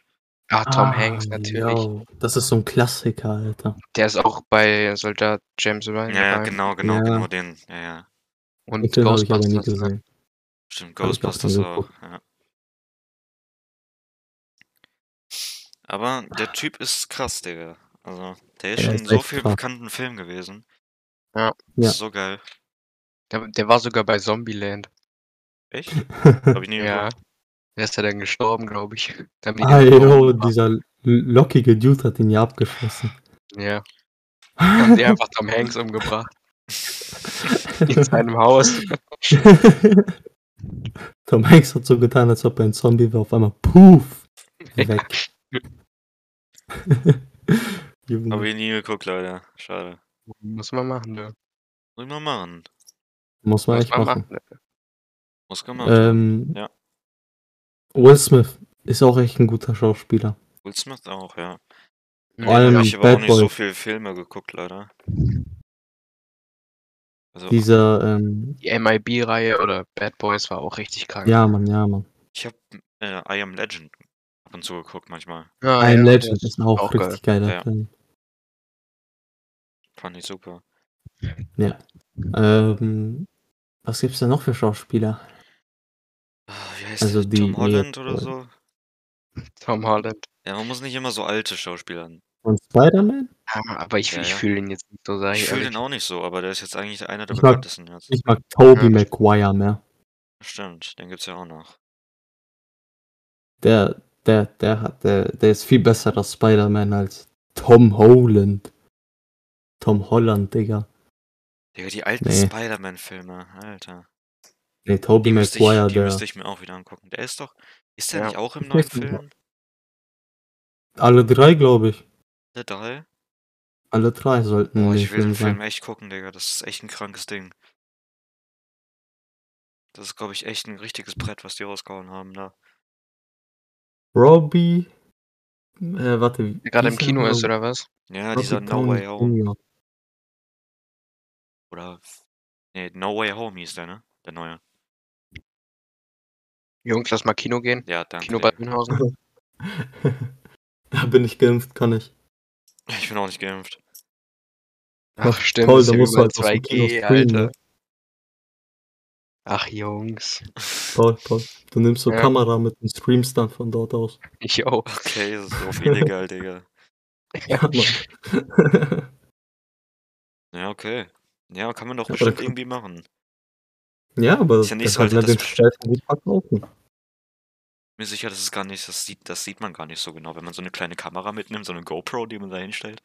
Ah, Tom Hanks natürlich. yo, das ist so ein Klassiker, Alter. Der ist auch bei Soldat James Ryan Ja, ja, dabei. genau, genau, Ja. genau den. Ja, ja. Und Den habe ich aber nie Ghostbusters. gesehen. Stimmt, auch Ghostbusters auch. Ja. Aber der Typ ist krass, Digga. Also, der ist Er schon ist in so vielen bekannten Filmen gewesen. Ja. Ja. Ist so geil. Der, der war sogar bei Zombieland. Echt? [LAUGHS] Hab ich nie Ja. geguckt. Der ist ja dann gestorben, glaube ich. [LAUGHS] Damit ah, yo, dieser lockige Dude hat ihn ja abgeschossen. Ja. Haben die einfach Tom Hanks umgebracht. [LAUGHS] In seinem Haus. Tom Hanks hat so getan, als ob er ein Zombie wäre, auf einmal puff, weg. Junge. Hab ich nie geguckt, leider. Schade. Muss man machen, ne? Muss ich mal machen. Muss man Muss echt man machen. machen. Muss gemacht. Ähm, Ja. Will Smith ist auch echt ein guter Schauspieler. Will Smith auch, ja. Ja, Vor allem ich aber auch nicht so Boy. viele Filme geguckt, leider. Also, Dieser, ähm, Die MIB-Reihe oder Bad Boys war auch richtig krank. ja, Mann, ja, Mann. ich hab äh, I Am Legend ab und zu geguckt manchmal. Ah, I Am ja, Legend ist auch, auch richtig geiler Ja. Film. fand ich super. Ja. Ähm, was gibt's da noch für Schauspieler? Ah, Wie heißt Also der? die- Tom Holland oder so? Tom Holland. Ja, man muss nicht immer so alte Schauspieler. Von Spider-Man? Ja, aber ich, Ja, ich ja. fühle ihn jetzt nicht so, sag Ich fühle den auch nicht so, aber der ist jetzt eigentlich einer der Ich mag- bekanntesten jetzt. Ich mag Tobey Ja. Maguire mehr. Stimmt, den gibt's ja auch noch. Der, der, der hat, der, der ist viel besserer Spider-Man als Tom Holland. Tom Holland, Digga. Digga, die alten Nee. Spider-Man-Filme, Alter. Nee, Tobey Die müsste, Maguire, ich, die der. müsste ich mir auch wieder angucken. Der ist doch. Ist der Ja. nicht auch im Ich neuen. Film? Alle drei, glaube ich. Der drei? Alle drei sollten Boah, in ich will den Film sein. echt gucken, Digga. Das ist echt ein krankes Ding. Das ist, glaube ich, echt ein richtiges Brett, was die rausgehauen haben da. Robbie. Äh, warte. wie- Der gerade im hieß Kino er? Ist, oder was? Ja, dieser No Downey Way Home. Jr. Oder. Nee, No Way Home hieß der, ne? Der neue. Jungs, lass mal Kino gehen. Ja, danke. Kino Bad. Münhausen. [LAUGHS] da bin ich geimpft, kann ich. Ich bin auch nicht geimpft. Ach, stimmt. toll, da musst du halt aus dem Kino 2G, streamen, Alter. ne? Ach, Jungs. Toll, toll. Du nimmst so Ja. Kamera mit und streamst dann von dort aus. Ich auch. Okay, das ist auf illegal, Digga. [LAUGHS] Ja, Mann. [LAUGHS] Ja, okay. Ja, kann man doch Ja, aber bestimmt irgendwie machen. ja, aber Ist ja nicht da so, kann als man hätte den das- Streifen gut verkaufen. Mir sicher, das ist gar nicht, das sieht, das sieht man gar nicht so genau, wenn man so eine kleine Kamera mitnimmt, so eine GoPro, die man da hinstellt.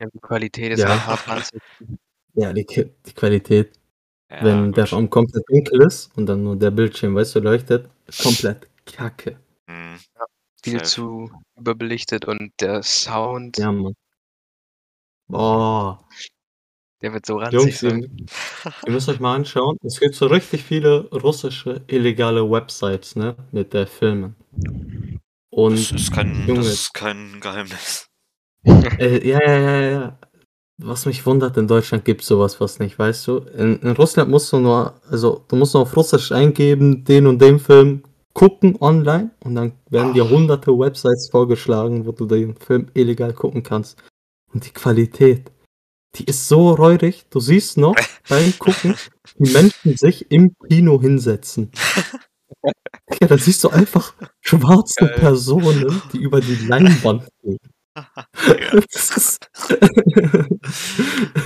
Ja, die Qualität ist Ja. halt hart anzuziehen. Ja, die, die Qualität, Ja, wenn gut. der Raum komplett dunkel ist und dann nur der Bildschirm, weißt du, leuchtet, komplett kacke. Hm, Viel safe. zu überbelichtet und der Sound, Ja, Mann. Boah, der wird so ranzig Jungs, ihr, sein. ihr müsst euch mal anschauen. Es gibt so richtig viele russische illegale Websites, ne, mit der Filmen. Und Das ist kein, Junge. das ist kein Geheimnis. Äh, ja, ja, ja, ja. Was mich wundert, in Deutschland gibt sowas fast nicht, weißt du? In, in Russland musst du nur, also du musst nur auf Russisch eingeben, den und den Film gucken online und dann werden dir Ach. hunderte Websites vorgeschlagen, wo du den Film illegal gucken kannst. Und die Qualität, die ist so räudig, du siehst noch [LAUGHS] beim Gucken, wie Menschen sich im Kino hinsetzen. [LAUGHS] Ja, da siehst du einfach schwarze Geil. Personen, die über die Leinwand gehen. [LAUGHS] Ist In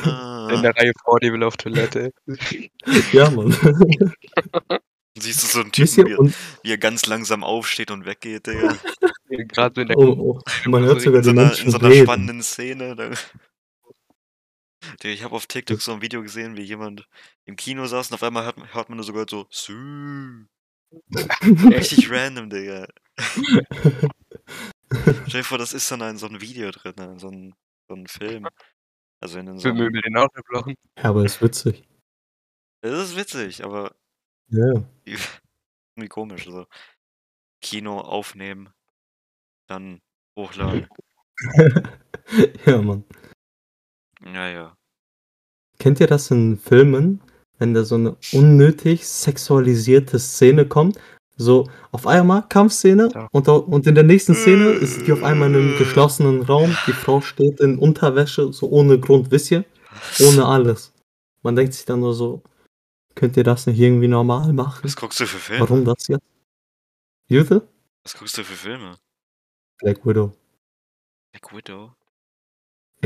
Ah, der Reihe vor dir will auf Toilette. ja, Mann. siehst du so einen Typen, und er- wie er ganz langsam aufsteht und weggeht, Digga. Gerade in der oh, oh, man hört sogar In so die einer, in Menschen so einer spannenden Szene. Da, ich habe auf TikTok so ein Video gesehen, wie jemand im Kino saß und auf einmal hört, hört man nur sogar so Sü. [LAUGHS] Richtig random, Digga. [LAUGHS] Stell dir vor, das ist dann in so ein Video drin, in so ein, so ein Film. Also in so Für Möbel den Autoblochen. Ja, aber ist witzig. Das ist witzig, aber Ja. [LAUGHS] irgendwie komisch. So. Kino aufnehmen, dann hochladen. ja, Mann. Ja, ja. Kennt ihr das in Filmen, wenn da so eine unnötig sexualisierte Szene kommt? So, auf einmal Kampfszene Ja. und, und in der nächsten Szene ist die auf einmal in einem geschlossenen Raum. Die Frau steht in Unterwäsche, so ohne Grund, wisst ihr? Ohne alles. Man denkt sich dann nur so, könnt ihr das nicht irgendwie normal machen? Was guckst du für Filme? Warum das jetzt? Jute? Was guckst du für Filme? Black Widow. Black Widow?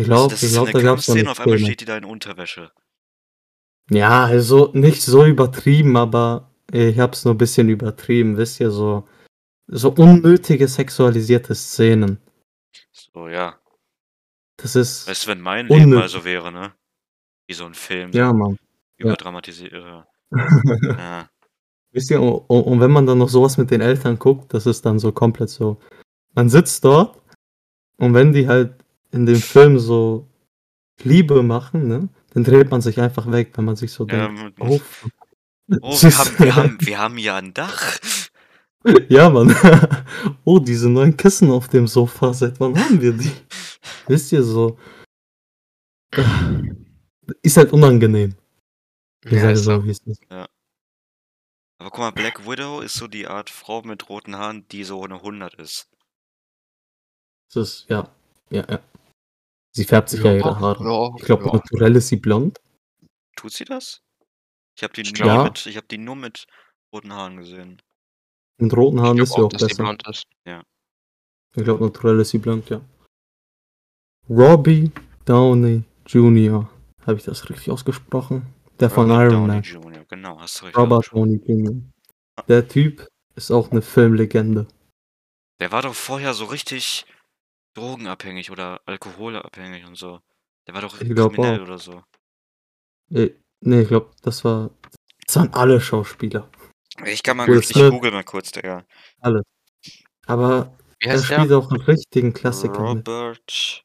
Ich Also glaube, das ich da gab es eine auf einmal steht die da in Unterwäsche. Ja, also nicht so übertrieben, aber ich hab's nur ein bisschen übertrieben, wisst ihr, so, so unnötige sexualisierte Szenen. So, ja. Das ist, Weißt du, wenn mein Leben mal Unnötig. so wäre, ne? Wie so ein Film, ja, Mann. überdramatisiert. Ja. [LAUGHS] ja. Wisst ihr, und, und wenn man dann noch sowas mit den Eltern guckt, das ist dann so komplett so. Man sitzt dort und wenn die halt in dem Film so Liebe machen, ne, dann dreht man sich einfach weg, wenn man sich so ja denkt, oh, oh, wir haben, wir, haben, wir haben ja ein Dach. [LAUGHS] Ja, Mann. [LAUGHS] Oh, diese neuen Kissen auf dem Sofa, seit wann haben wir die? Wisst ihr so? [SIGHS] Ist halt unangenehm. Ich Ja, sage so, wie es ist. Aber guck mal, Black Widow ist so die Art Frau mit roten Haaren, die so eine 100 ist. Es ist, ja. Ja, ja. Sie färbt sich ja, ihre Haare. Ja, Ich glaube, ja. naturell ist sie blond. Tut sie das? Ich habe die, mit- ich hab die nur mit roten Haaren gesehen. Mit roten Haaren Ich ist sie auch, auch besser. blond ist. Ich glaube, naturell ist sie blond, ja. Robbie Downey Jr. Habe ich das richtig ausgesprochen? Der von Robert Iron Downey Man. Jr., genau, hast du richtig Robert. Downey Jr. Der Typ ist auch eine Filmlegende. Der war doch vorher so richtig drogenabhängig oder alkoholabhängig und so. Der war doch Ich glaub kriminell auch. oder so. Äh, nee, ich glaube, das war. Das waren alle Schauspieler. Ich kann mal Will kurz, ich Smith. google mal kurz, Digga. Alle. Aber Wie er heißt spielt der? auch einen richtigen Klassiker mit. Robert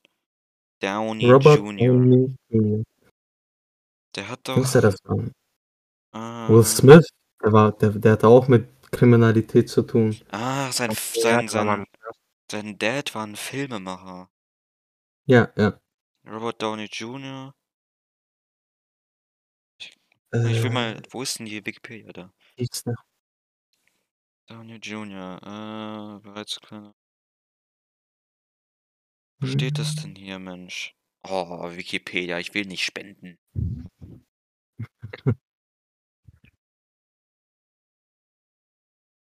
Downey Robert Jr. Downey Jr. Der hat Denkst doch. du, das war äh, Will Smith? Der, war, der, der hatte auch mit Kriminalität zu tun. Ah, sein, sein, sein, sein Dad war ein Filmemacher. Ja, ja. Robert Downey Jr. Ich Äh, will mal, wo ist denn die Wikipedia da? hieß der? Downey Jr. Äh, bereits kleiner. Wo steht das denn hier, Mensch? Oh, Wikipedia, ich will nicht spenden. [LAUGHS]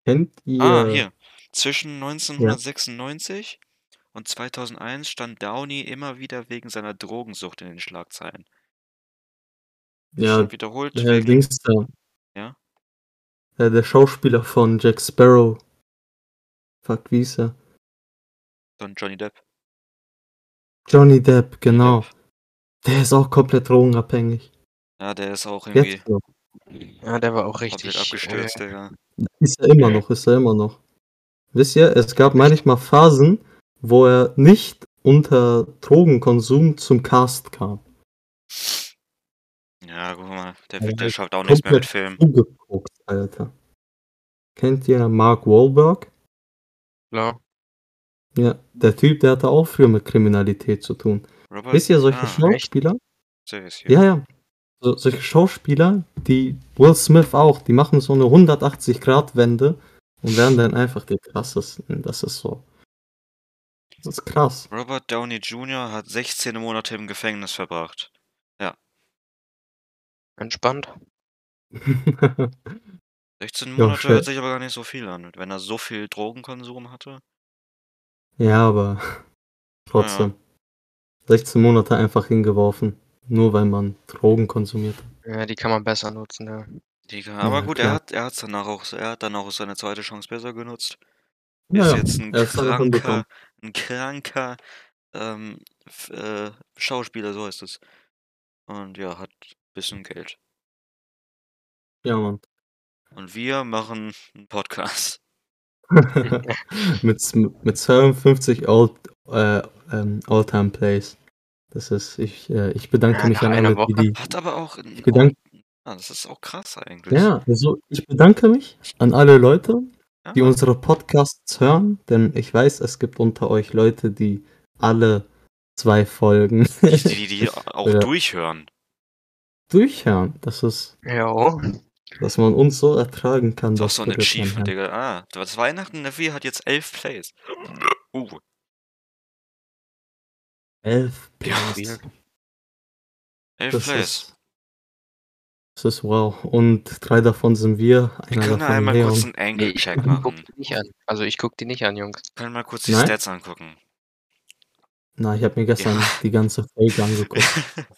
Kennt ihr? Ah, hier. Zwischen 1996 und 2001 stand Downey immer wieder wegen seiner Drogensucht in den Schlagzeilen. Ja, wiederholt der wegen. Dings da. Ja? Der, der Schauspieler von Jack Sparrow. Fuck, wie hieß er? Don Johnny Depp. Johnny Depp, genau. Depp. Der ist auch komplett drogenabhängig. Ja, der ist auch irgendwie Jetzt. Ja, der war auch richtig. abgestürzt, Äh, Digga. Ist er immer noch, ist er immer noch. Wisst ihr, es gab manchmal Phasen, wo er nicht unter Drogenkonsum zum Cast kam. Ja, guck mal, der, ist schafft auch nichts mehr mit komplett Film. Zugeguckt, Alter. Kennt ihr Mark Wahlberg? klar. Ja, der Typ, der hatte auch früher mit Kriminalität zu tun. Robert, Wisst ihr, solche ah, Schauspieler? Hier. Ja, ja. So, solche Schauspieler, die Will Smith auch, die machen so eine 180-Grad-Wende und werden dann einfach die krassesten. Das ist so. Das ist krass. Robert Downey Jr. hat 16 Monate im Gefängnis verbracht. Entspannt. [LAUGHS] 16 Ja, Monate hört sich aber gar nicht so viel an, wenn er so viel Drogenkonsum hatte. ja, aber [LAUGHS] trotzdem. 16 Monate einfach hingeworfen. Nur weil man Drogen konsumiert. Ja, die kann man besser nutzen, ja. Digga, aber Ja, gut, klar. er hat er hat's danach auch er hat dann auch seine zweite Chance besser genutzt. Ja, Ist ja, jetzt ein er kranker, ein kranker ähm, f- äh, Schauspieler, so heißt es. Und ja, hat bisschen Geld. Ja, Mann. Und wir machen einen Podcast. [LAUGHS] mit, mit 52 All, äh, ähm, All-Time Plays. Das ist, ich, äh, ich bedanke Ja, mich nach an einer alle, Woche. die die. Hat aber auch ein, Ich bedanke, ah, das ist auch krass eigentlich. ja, also ich bedanke mich an alle Leute, die Ja. unsere Podcasts hören, denn ich weiß, es gibt unter euch Leute, die alle zwei Folgen Die, die, die [LAUGHS] auch Ja. durchhören. durchhören. Das ist, Ja. dass man uns so ertragen kann. Das ist das so ein Achievement, ja. Digga. Ah, das Weihnachten Navi hat jetzt elf Plays. Uh, Elf Ja, Plays. elf Das Plays. Das ist wow. Und drei davon sind wir. Wir Einer können davon einmal Leon. kurz einen Nee, ich Angle-Check guck machen. die nicht an. Also ich guck die nicht an, Jungs. Wir können mal kurz die Nein? Stats angucken. Na, ich habe mir gestern Ja. die ganze Folge angeguckt. [LAUGHS]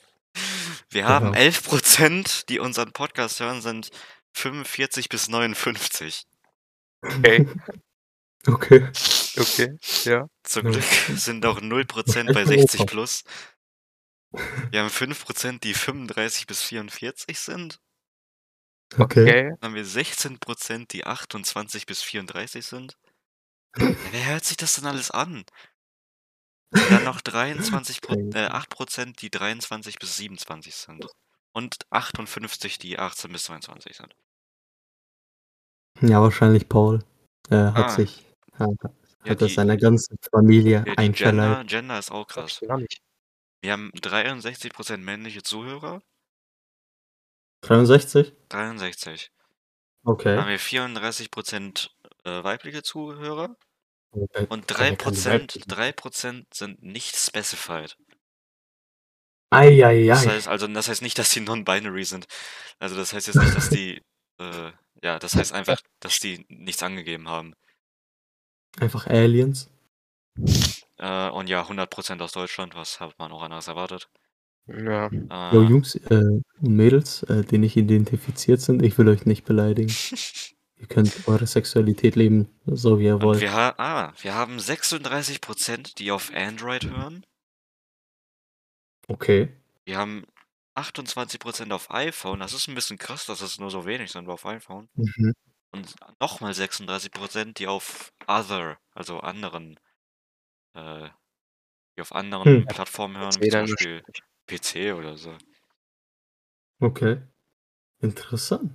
Wir haben Genau. 11%, die unseren Podcast hören, sind 45 bis 59. Okay. [LAUGHS] Okay. Okay. Ja. Zum Ja. Glück sind auch 0% bei echt 60 Opa. plus. Wir haben 5%, die 35 bis 44 sind. Okay. Okay. Dann haben wir 16%, die 28 bis 34 sind. [LAUGHS] Wer hört sich das denn alles an? Und dann noch 23 Pro Okay. äh, 8%, die 23 bis 27 sind. Und 58, die 18 bis 22 sind. Ja, wahrscheinlich Paul. Er hat Ah. sich, hat, Ja, hat das die- seiner ganzen Familie Ja, die einverleibt. Gender, Gender ist auch krass. Gar nicht. Wir haben 63% männliche Zuhörer. 63? 63. Okay. Dann haben wir 34% äh, weibliche Zuhörer. Okay. Und Keine- keine 3%, weiblichen. 3% sind nicht specified. Eieiei. Das heißt, also, das heißt nicht, dass die non-binary sind. Also, das heißt jetzt nicht, dass die, [LAUGHS] äh, ja, das heißt einfach, dass die nichts angegeben haben. Einfach Aliens. Äh, und ja, 100% aus Deutschland, was hat man auch anderes erwartet? Ja. Jo, Äh, Jungs äh, und Mädels, äh, die nicht identifiziert sind, ich will euch nicht beleidigen. [LAUGHS] Ihr könnt eure Sexualität leben, so wie ihr und wollt. wir, ha ah, wir haben 36%, die auf Android hören. Okay. Wir haben 28% auf iPhone. Das ist ein bisschen krass, dass es nur so wenig sind auf iPhone. Mhm. Und nochmal 36%, die auf Other, also anderen, äh, die auf anderen Hm. Plattformen hören, PC wie zum Beispiel PC oder so. Okay. Interessant.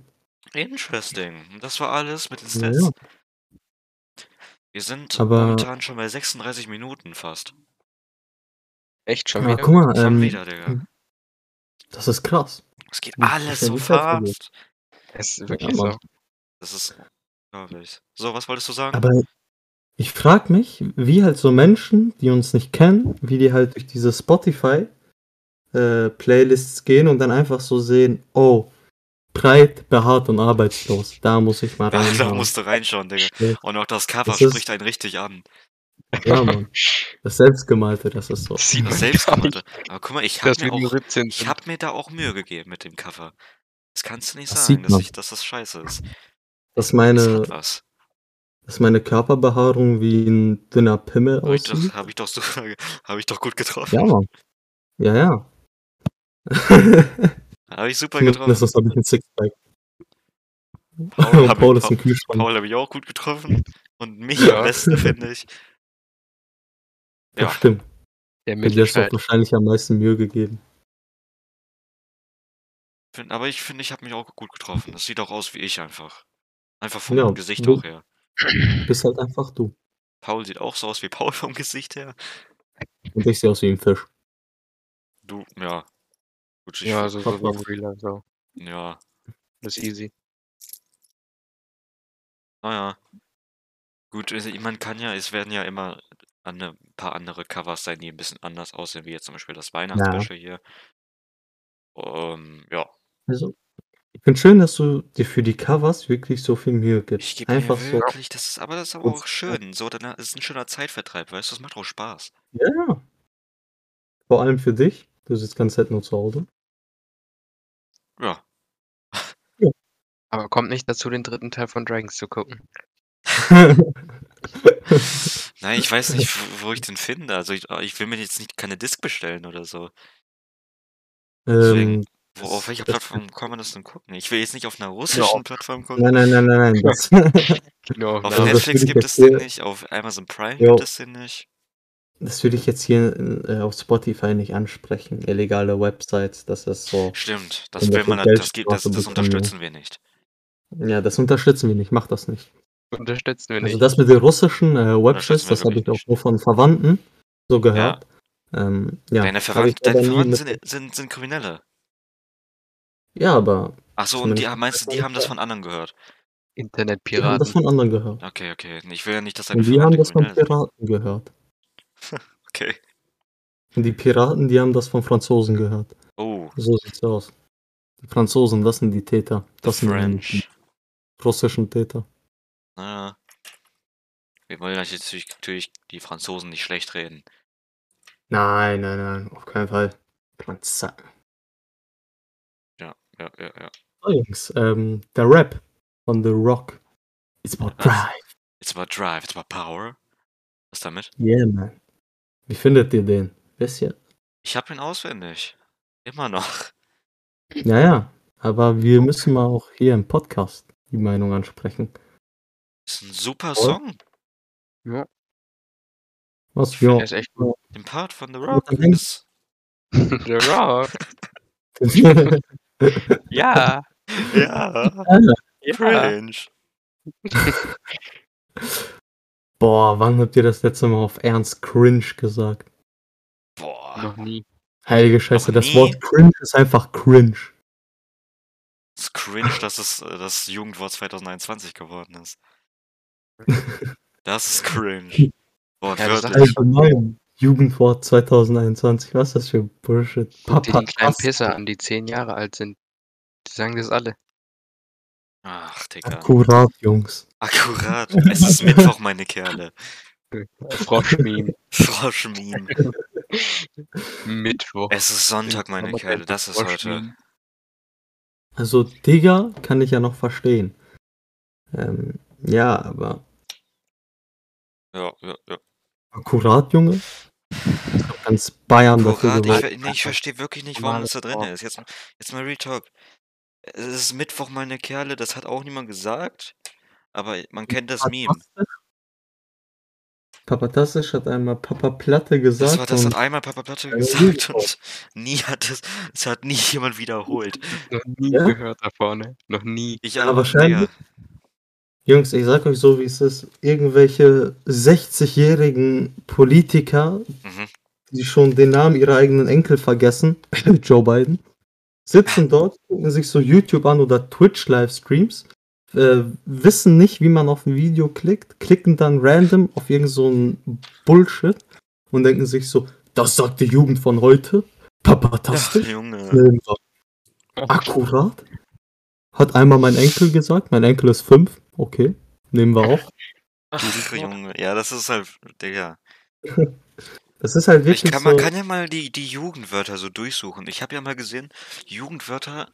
Interesting. Das war alles mit den Ja, Stats. ja. Wir sind Aber- momentan schon bei 36 Minuten fast. Echt schon Aber wieder? guck mal, Schon ähm, wieder, Digga. das ist krass. Es geht wie alles schnell so fast. Es ist Ja, wirklich so. Das ist unglaublich. So, was wolltest du sagen? Aber ich frag mich, wie halt so Menschen, die uns nicht kennen, wie die halt durch diese Spotify äh, Playlists gehen und dann einfach so sehen, oh, breit, behaart und arbeitslos. Da muss ich mal Ja, [LAUGHS] rein. da musst du reinschauen, Digga. Ja. Und auch das Cover Das ist- spricht einen richtig an. Ja, Mann. Das Selbstgemalte, das ist so. Das sieht Das [LAUGHS] man Selbstgemalte. Aber guck mal, ich hab dass mir wir nur auch 17 Ich sind. habe mir da auch Mühe gegeben mit dem Cover. Das kannst du nicht Das sagen, dass, ich, dass das scheiße ist. Das meine, hat was. Dass meine Körperbehaarung wie ein dünner Pimmel Habe ich, doch, aussieht. hab ich, doch so, [LAUGHS] hab ich doch gut getroffen. Ja, Mann. Ja, ja. [LAUGHS] Habe ich super getroffen. Zumindest habe ich ein Sixpack. Paul hab Paul ich, ist ein Kühlschrank. Paul habe ich auch gut getroffen. Und mich Ja. am besten, finde ich. Das Ja, stimmt. Der Mit dir hast du Mittelscheit. wahrscheinlich am meisten Mühe gegeben. aber ich finde, ich habe mich auch gut getroffen. Das sieht auch aus wie ich einfach. Einfach vom Ja, Gesicht auch her. Du bist halt einfach du. Paul sieht auch so aus wie Paul [LAUGHS] vom Gesicht her. Und ich sehe aus wie ein Fisch. Du, ja. Gut, Ja, so, so wie so. ja. Das ist easy. Naja. Gut, also, man kann ja, es werden ja immer ein paar andere Covers sein, die ein bisschen anders aussehen, wie jetzt zum Beispiel das Weihnachtsspecial hier. Ähm, ja. Also, ich finde schön, dass du dir für die Covers wirklich so viel Mühe Ich gibst. gebe mir Einfach so. wirklich, das ist, aber das ist aber auch schön. So, dann ist ein schöner Zeitvertreib, weißt du, das macht auch Spaß. Ja, ja. Vor allem für dich. Du sitzt ganz Zeit nur zu Hause. Ja. Aber kommt nicht dazu, den dritten Teil von Dragons zu gucken. [LAUGHS] Nein, ich weiß nicht, wo, wo ich den finde. Also ich, ich will mir jetzt nicht keine Disc bestellen oder so. Deswegen, ähm, Wo, auf welcher Plattform kann man das denn gucken? Ich will jetzt nicht auf einer russischen Plattform gucken. nein, nein, nein, nein, nein. Das, [LAUGHS] Genau. [LAUGHS] Auf Ja, das Netflix gibt es den nicht, auf Amazon Prime Jo. gibt es den nicht. das würde ich jetzt hier äh, auf Spotify nicht ansprechen. Illegale Websites, das ist so. Stimmt, das will man, das, geht, das, das unterstützen wir nicht. Ja, das unterstützen wir nicht. Mach das nicht. Unterstützen wir Also nicht. das mit den russischen äh, Websites, das habe ich auch nur von Verwandten so gehört. Ähm, ja, Deine, Verwand deine Verwandten sind, sind, sind Kriminelle. Ja, aber Achso, und die haben, meinst du, die das haben das von anderen gehört? die haben das Internetpiraten. von anderen gehört. Okay, okay. Ich will ja nicht, dass deine Und die haben das von sind. Piraten gehört. [LAUGHS] Okay. Und die Piraten, die haben das von Franzosen gehört. Oh, So sieht's aus. Die Franzosen, das sind die Täter. the Das sind die French. russischen Täter. Naja. Wir wollen natürlich, natürlich- natürlich die Franzosen nicht schlecht reden. Nein, nein, nein, auf keinen Fall. Franzaken. Ja, ja, ja, ja. Übrigens, ähm, der Rap von The Rock. It's about Was? drive. It's about drive, it's about power. Was damit? Yeah, man. Wie findet ihr den? Wisst ihr? Ich hab ihn auswendig. Immer noch. Ja, ja. Aber wir müssen mal auch hier im Podcast die Meinung ansprechen. Ist ein super Voll. Song. Was? Der Ja. echt gut. Den Part von The Rock ist. [LAUGHS] The Rock. [LAUGHS] [LAUGHS] Ja. [LAUGHS] Ja, Ja. cringe. [LAUGHS] Boah, wann habt ihr das letzte Mal auf Ernst cringe gesagt? Boah. Noch nie. Heilige Scheiße, das? Wort cringe ist einfach cringe. Es ist cringe, dass es äh, das Jugendwort 2021 geworden ist. [LAUGHS] Das ist cringe. Boah, Ja, das. Allgemein. Jugendwort 2021. Was ist das für Bullshit? Dir die kleinen. Pisser an, die zehn Jahre alt sind. Die sagen das alle. Ach, Digga. Akkurat, Jungs. Akkurat. [LAUGHS] Es ist Mittwoch, meine Kerle. Froschmeme. Froschmeme. Mittwoch. Es ist Sonntag, meine Kerle. Das ist heute. Also, Digga kann ich ja noch verstehen. Ähm, ja, aber Ja, ja, ja. akkurat, Junge? Ganz Bayern dafür Akkurat. Ich, nee, ich verstehe wirklich nicht, warum das da drin ist. Jetzt, jetzt mal Real Talk. Es ist Mittwoch, meine Kerle. Das hat auch niemand gesagt. Aber man kennt das Meme. Papatastisch hat einmal Papa Platte gesagt. Das war das hat einmal Papa Platte gesagt und [LAUGHS] nie hat es, es hat nie jemand wiederholt. Noch nie Ja? gehört da vorne. Noch nie. Ich auch, wahrscheinlich. Digga. Jungs, ich sag euch so, wie es ist. Irgendwelche 60-jährigen Politiker, Mhm. die schon den Namen ihrer eigenen Enkel vergessen, [LAUGHS] Joe Biden, sitzen dort, gucken sich so YouTube an oder Twitch-Livestreams, äh, wissen nicht, wie man auf ein Video klickt, klicken dann random auf irgend so ein Bullshit und denken sich so, das sagt die Jugend von heute. Ach, Papatastisch. Junge. Nehmen wir. Akkurat. Hat einmal mein Enkel gesagt. Mein Enkel ist fünf. Okay. Nehmen wir auch. Ach, Junge. Ja, das ist halt, Digga. [LAUGHS] Das ist halt Ich wirklich kann, so. man kann ja mal die, die Jugendwörter so durchsuchen. Ich habe ja mal gesehen, Jugendwörter,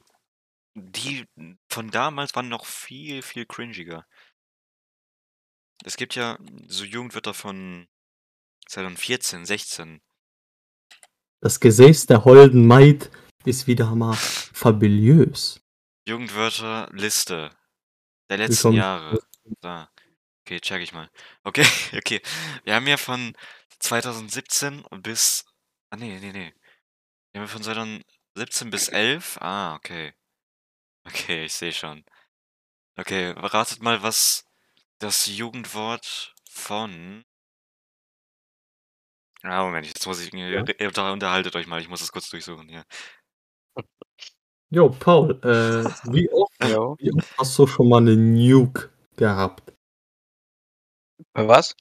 die von damals waren noch viel, viel cringiger. Es gibt ja so Jugendwörter von 2014, 16. Das Gesäß der holden Maid ist wieder mal fabulös. Jugendwörter Liste der letzten Jahre. Da. Okay, check ich mal. Okay, [LAUGHS] okay. Wir haben ja von 2017 bis. Ah, nee, nee, nee. Wir haben von 2017 bis 11. Ah, okay. Okay, ich sehe schon. Okay, ratet mal, was das Jugendwort von. Ah, Moment, jetzt muss ich. Ja. Unterhaltet euch mal, ich muss das kurz durchsuchen hier. Jo, Paul, äh, [LAUGHS] wie, oft, wie oft hast du schon mal eine Nuke gehabt? Was?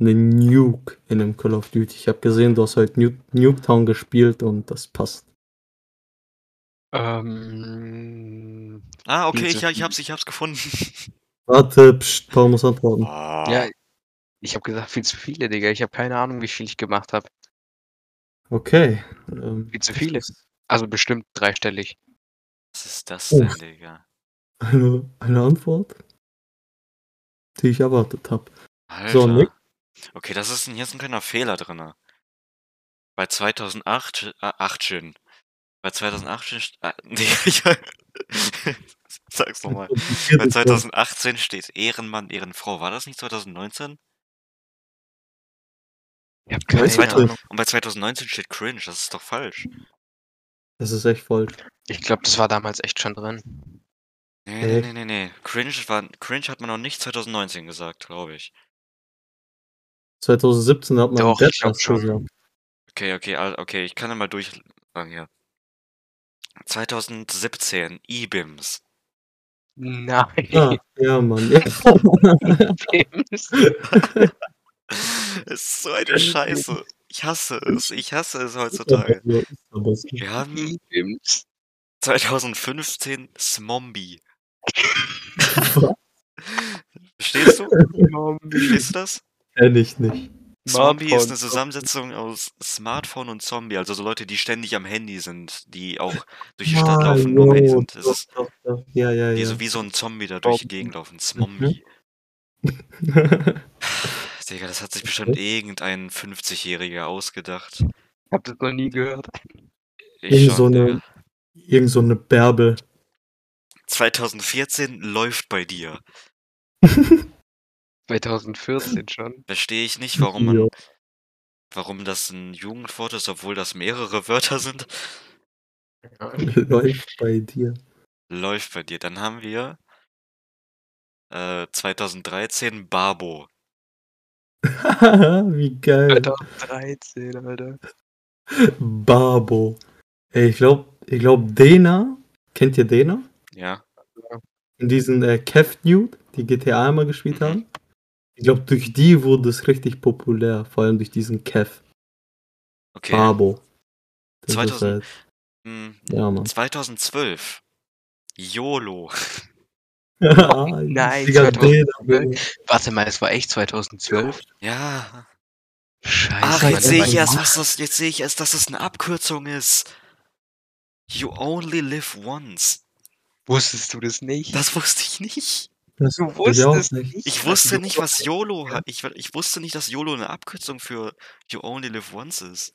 Eine Nuke in einem Call of Duty. Ich habe gesehen, du hast heute Nuke, Nuketown gespielt und das passt. Ähm, Ah, okay, ich, ich hab's, ich hab's gefunden. [LAUGHS] Warte, pst, Paul muss antworten. Oh. ja, ich habe gesagt, viel zu viele, Digga. Ich habe keine Ahnung, wie viel ich gemacht habe. Okay. Ähm, Viel zu viele. Also bestimmt dreistellig. Was ist das Oh. denn, Digga? Eine, eine Antwort, die ich erwartet habe. So, Nick? Okay, das ist ein, hier ist ein kleiner Fehler drin. Bei 2008, äh, 18. Bei 2018, st- ah, [LAUGHS] nee, ich, [LAUGHS] sag's nochmal. Bei 2018 steht Ehrenmann, Ehrenfrau. War das nicht 2019? Ich Weißt keine Ahnung. Und bei 2019 steht Cringe. Das ist doch falsch. Das ist echt falsch. Ich glaube, das war damals echt schon drin. Nee, nee, nee, nee, nee. Cringe, war, Cringe hat man noch nicht 2019 gesagt, glaube ich. 2017 hat man Doch, Dead ich glaub Dust schon. gesagt. Okay, okay, okay, ich kann ja mal durch sagen hier. 2017, E-Bims. Nein. Ah, ja, Mann. [LAUGHS] Ja. [LAUGHS] Es ist so eine Scheiße. Ich hasse es. Ich hasse es heutzutage. Wir haben E-Bims. 2015 Smombie. Was? Verstehst du? Verstehst du das? Kenn ich nicht. Zombie ist eine. Zusammensetzung aus Smartphone und Zombie, also so Leute, die ständig am Handy sind, die auch durch die Stadt laufen und nur am Handy sind. Das ist, doch, doch. Ja, ja, die ja. so wie so ein Zombie da durch die Gegend laufen. Zombie. [LAUGHS] Digga, das hat sich bestimmt irgendein 50-Jähriger ausgedacht. Ich habe das noch nie gehört. Ich Irgend so eine, Digga. irgend so eine Bärbel. 2014 läuft bei dir. [LAUGHS] 2014 schon. Verstehe ich nicht, warum man, Ja. warum das ein Jugendwort ist, obwohl das mehrere Wörter sind. [LAUGHS] Läuft bei dir. Läuft bei dir. Dann haben wir äh, 2013 Barbo. [LAUGHS] Wie geil. 2013, Alter. Babo. Ey, ich glaube, ich glaub, Dena, kennt ihr Dena? Ja. In diesen äh, Kev Nude, die GTA einmal gespielt Mhm. haben. Ich glaube, durch die wurde es richtig populär, vor allem durch diesen Kev. Okay. Babo. Das 2000 ist halt, hm, ja, Mann. 2012. YOLO. [LAUGHS] Nein, Digga, 2012. Digga. Warte mal, es war echt 2012? Ja. Scheiße. Ach, jetzt sehe ich erst, was das, jetzt sehe ich erst, dass das eine Abkürzung ist. You only live once. Wusstest du das nicht? Das wusste ich nicht. Das Du wusste ich auch wusstest nicht. Ich wusste nicht, was YOLO hat. Ich, ich wusste nicht, dass YOLO eine Abkürzung für You only live once ist.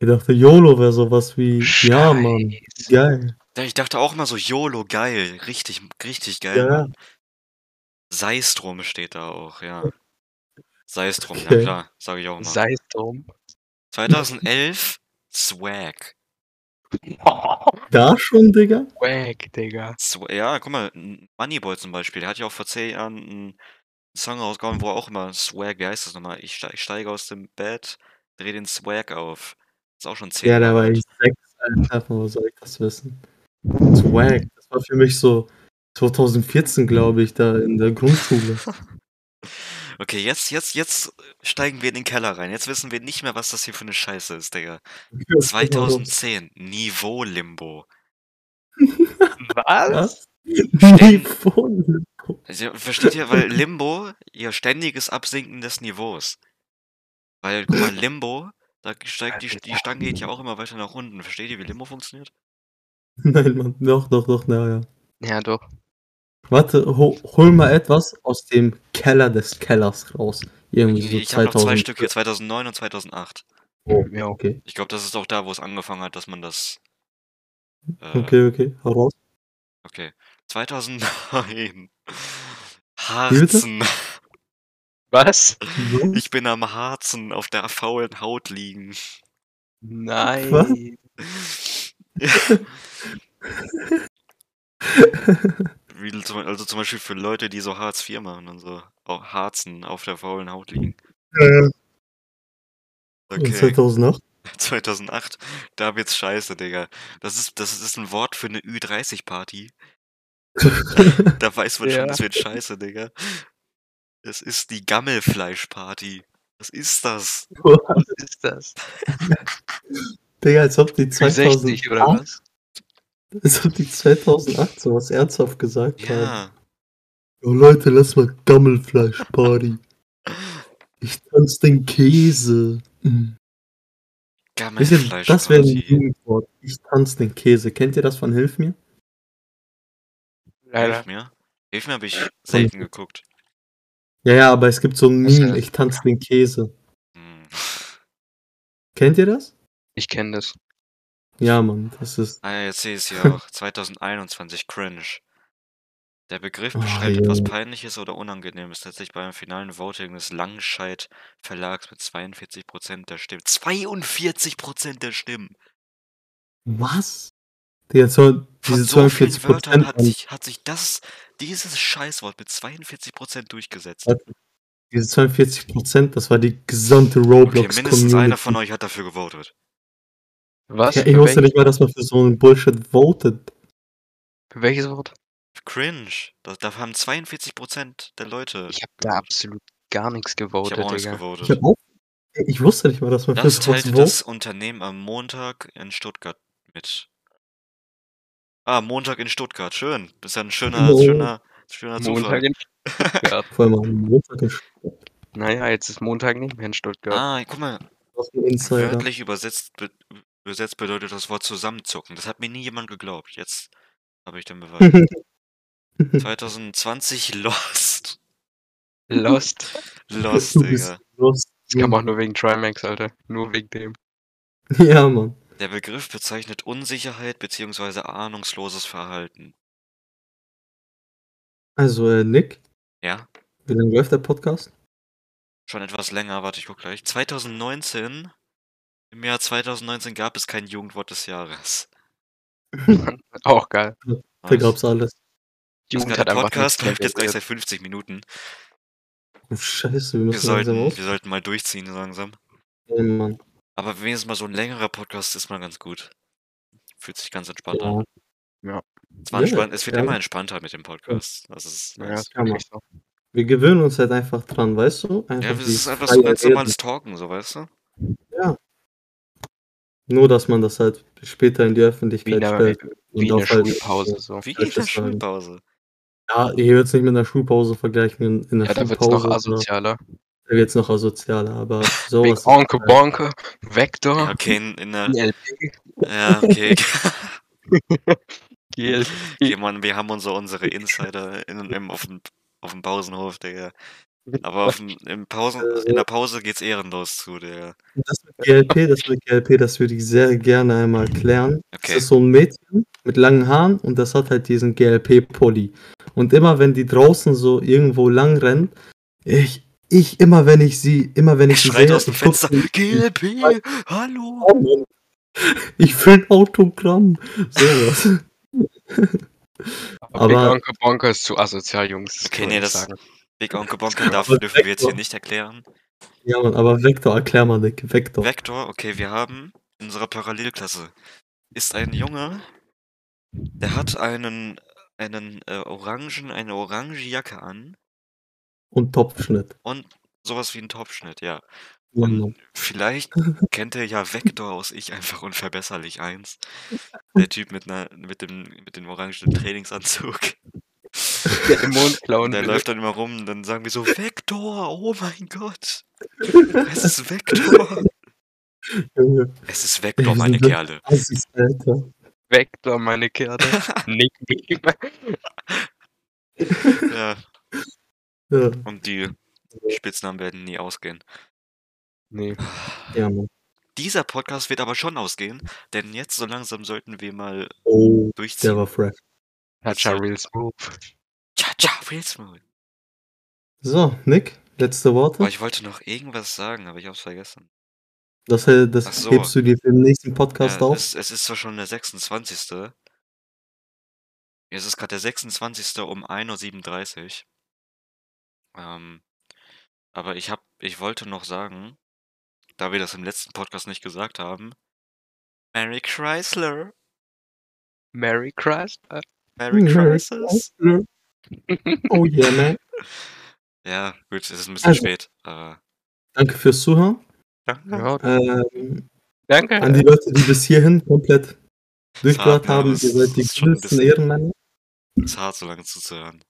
Ich dachte, YOLO wäre sowas wie, ja, Mann, Scheiße. geil. Ja, ich dachte auch immer so, YOLO, geil. Richtig, richtig geil. Ja. Sei es drum steht da auch, ja. Sei es drum, ja Okay. klar, sage ich auch immer. Sei es drum. 2011, Swag. da schon, Digga? Wack, Digga. Sw ja, guck mal, Moneyboy zum Beispiel, der hat ja auch vor 10 Jahren einen Song rausgehauen, wo er auch immer Swag, wie heißt das nochmal? Ich, ste ich steige aus dem Bett, dreh den Swag auf. Ist auch schon 10 Ja, da Jahre war ich sechs, Alter, wo soll ich das wissen? Swag, das war für mich so 2014, glaube ich, da in der Grundschule. [LAUGHS] Okay, jetzt, jetzt, jetzt steigen wir in den Keller rein. Jetzt wissen wir nicht mehr, was das hier für eine Scheiße ist, Digga. 2010, Niveau-Limbo. [LAUGHS] Was? Was? Niveau. Also, versteht ihr, weil Limbo, ihr ständiges Absinken des Niveaus. Weil, guck mal, Limbo, da steigt die, die Stange geht ja auch immer weiter nach unten. Versteht ihr, wie Limbo funktioniert? [LAUGHS] Nein, Mann, doch, doch, doch, naja. Ja, doch. Warte, ho hol mal etwas aus dem Keller des Kellers raus. Irgendwie so Ich habe noch zwei 2000. Stück hier, 2009 und 2008. Oh, Ja. okay. Ich glaube, das ist auch da, wo es angefangen hat, dass man das. Äh, Okay, okay, hau raus. okay. 2009. [LAUGHS] Wie bitte? Harzen. Was? Ich bin am Harzen auf der faulen Haut liegen. Nein. Zum, [LAUGHS] also zum Beispiel für Leute, die so Hartz IV machen und so. Auch Harzen auf der faulen Haut liegen. Äh, Okay. 2008? 2008. [LAUGHS] Da wird's scheiße, Digga. Das ist, das ist ein Wort für eine Ü30-Party. Da weiß man [LAUGHS] schon, Ja. das wird scheiße, Digga. Es ist die Gammelfleischparty. Was ist das? Was ist das? Digga, als ob die 60 oder 2008, was? als ob die 2008 sowas ernsthaft gesagt haben. Ja. Oh Leute, lass mal Gammelfleisch-Party. [LAUGHS] Ich tanz den Käse. Wisst ihr, das wäre ein Gammelfleischparty. Jugendwort. Ich tanz den Käse. Kennt ihr das von Hilf mir? Leider. Hilf mir. Hilf mir, habe ich selten geguckt. Ja, ja, aber es gibt so ein Meme, ich tanz den Käse. Hm. Kennt ihr das? Ich kenne das. Ja, Mann, das ist. Ah, ja, jetzt sehe ich es hier [LAUGHS] auch. 2021, cringe. Der Begriff Oh, beschreibt etwas Junge. Peinliches oder Unangenehmes, das sich beim finalen Voting des Langscheid Verlags mit 42% der Stimmen. 42% der Stimmen! Was? Digga, so, Von diese so vielen 42 Wörtern hat sich, hat sich das, dieses Scheißwort mit 42% durchgesetzt. Diese 42 Prozent, das war die gesamte Okay, Roblox mindestens einer von euch hat dafür gewotet. Was? Ja, Für ich wusste nicht mal, dass man für so einen Bullshit votet. Für welches Wort? Cringe. Da, da haben 42% der Leute. Ich habe da absolut gar nichts Ich gewotet, habe auch nichts. Ich gewotet. hab auch. Ich wusste nicht mal, dass man für Das sowas teilte votet. das Unternehmen am Montag in Stuttgart mit. Ah, Montag in Stuttgart. Schön. Das ist ja ein schöner, Oh. schöner, schöner Zufall. Montag in Stuttgart. [LAUGHS] Vor allem am Montag ist naja, jetzt ist Montag nicht mehr in Stuttgart. Ah, guck mal. das. Wörtlich übersetzt, be übersetzt bedeutet das Wort zusammenzucken. Das hat mir nie jemand geglaubt. Jetzt habe ich den Beweis. [LAUGHS] 2020 Lost. Lost. [LAUGHS] Lost, Digga. lost. Das kam auch nur wegen Trimax, Alter. Nur wegen dem. [LAUGHS] Ja, Mann. Der Begriff bezeichnet Unsicherheit bzw. ahnungsloses Verhalten. Also, äh, Nick, Ja? wie lange läuft der Podcast? Schon etwas länger, warte, ich guck gleich. 2019, im Jahr 2019 gab es kein Jugendwort des Jahres. Auch geil. Da gab's alles. Jugend Der hat einfach Podcast läuft jetzt gleich seit 50 Minuten. Oh, Scheiße, wir Wir müssen langsam sollten, auf. wir sollten mal durchziehen langsam. Ja, Mann. Aber wenigstens mal so ein längerer Podcast ist mal ganz gut. Fühlt sich ganz entspannt an. Ja. Es, war Ja, entspannt, es wird ja. immer entspannter mit dem Podcast. Das ist Ja, nice. ist wirklich so. Wir gewöhnen uns halt einfach dran, weißt du? Einfach Ja, das ist einfach so freie ganz normales Talken, so weißt du? Ja. Nur, dass man das halt später in die Wie Öffentlichkeit in der, stellt. wie in und der auf halt- Schulpause so. Wie in der? Schulpause. Ja, ich würde es nicht mit einer Schulpause vergleichen. In, in der Ja, da wird's Schulpause noch asozialer. Da wird es noch asozialer, aber [LAUGHS] Big sowas. Onkel Bonke, Vector, Ja, okay, in, in der. LP, Ja, okay. [LAUGHS] GL. okay, Mann, wir haben unsere, unsere Insider in, im, auf, dem, auf dem Pausenhof, Digga. Aber auf dem, im Pausen, in der Pause geht's ehrenlos zu, Digga. Das mit GLP, das mit GLP, das würde ich sehr gerne einmal klären. Okay. Das ist so ein Mädchen mit langen Haaren und das hat halt diesen GLP-Pulli. Und immer wenn die draußen so irgendwo lang rennt, ich, ich, immer wenn ich sie, immer wenn ich sie Schreit sehe, aus dem ich Fenster, GLP, hallo. Oh. Ich will ein Autogramm. Sowas. Aber Big Aber- Onkel Bonke ist zu asozial, Jungs. Okay, nee, das- Big Onkel Bonke darf, dürfen wir jetzt hier nicht erklären. Ja, Mann, aber Vector, erklär mal, Nick. Vector. Vector, okay, wir haben in unserer Parallelklasse ist ein Junge, der hat einen, einen äh, orangen, eine orange Jacke an Und Topfschnitt. und sowas wie ein Topfschnitt, ja. Und vielleicht [LAUGHS] kennt ihr ja Vector aus Ich einfach unverbesserlich 1. [LAUGHS] Der Typ mit, einer, mit, dem, mit dem orangen Trainingsanzug. [LAUGHS] Der klauen Der läuft dann immer rum und dann sagen wir so, Vector, oh mein Gott. Es ist [LAUGHS] Vector. Junge, Es ist Vector, meine Kerle. Assis, Alter. Vector, meine Kerle. [LAUGHS] Nickname. Ja, Ja, und die Spitznamen werden nie ausgehen. Nee. ja, Mann. Dieser Podcast wird aber schon ausgehen, denn jetzt so langsam sollten wir mal Oh, der durchziehen. war fresh. Hacha So. Real Smooth. Tja, tja, real smooth. So, Nick, letzte Worte. Boah, ich wollte noch irgendwas sagen, aber ich hab's vergessen. Das, äh, das so. hebst du dir für den nächsten Podcast Ja, auf. es, es ist zwar schon der 26. Es ist gerade der 26. um 1.37 Uhr. Ähm, aber ich hab, ich wollte noch sagen, da wir das im letzten Podcast nicht gesagt haben, Mary Chrysler. Merry Chrysler. Mary Merry Chrysler. Oh yeah, man. [LAUGHS] Ja, gut, es ist ein bisschen Also- spät, aber Danke fürs Zuhören. danke. Ähm, danke. an die Leute, die bis hierhin komplett durchgehört Hart, haben, ihr seid die größten Ehrenmänner. ist hart, so lange zuzuhören.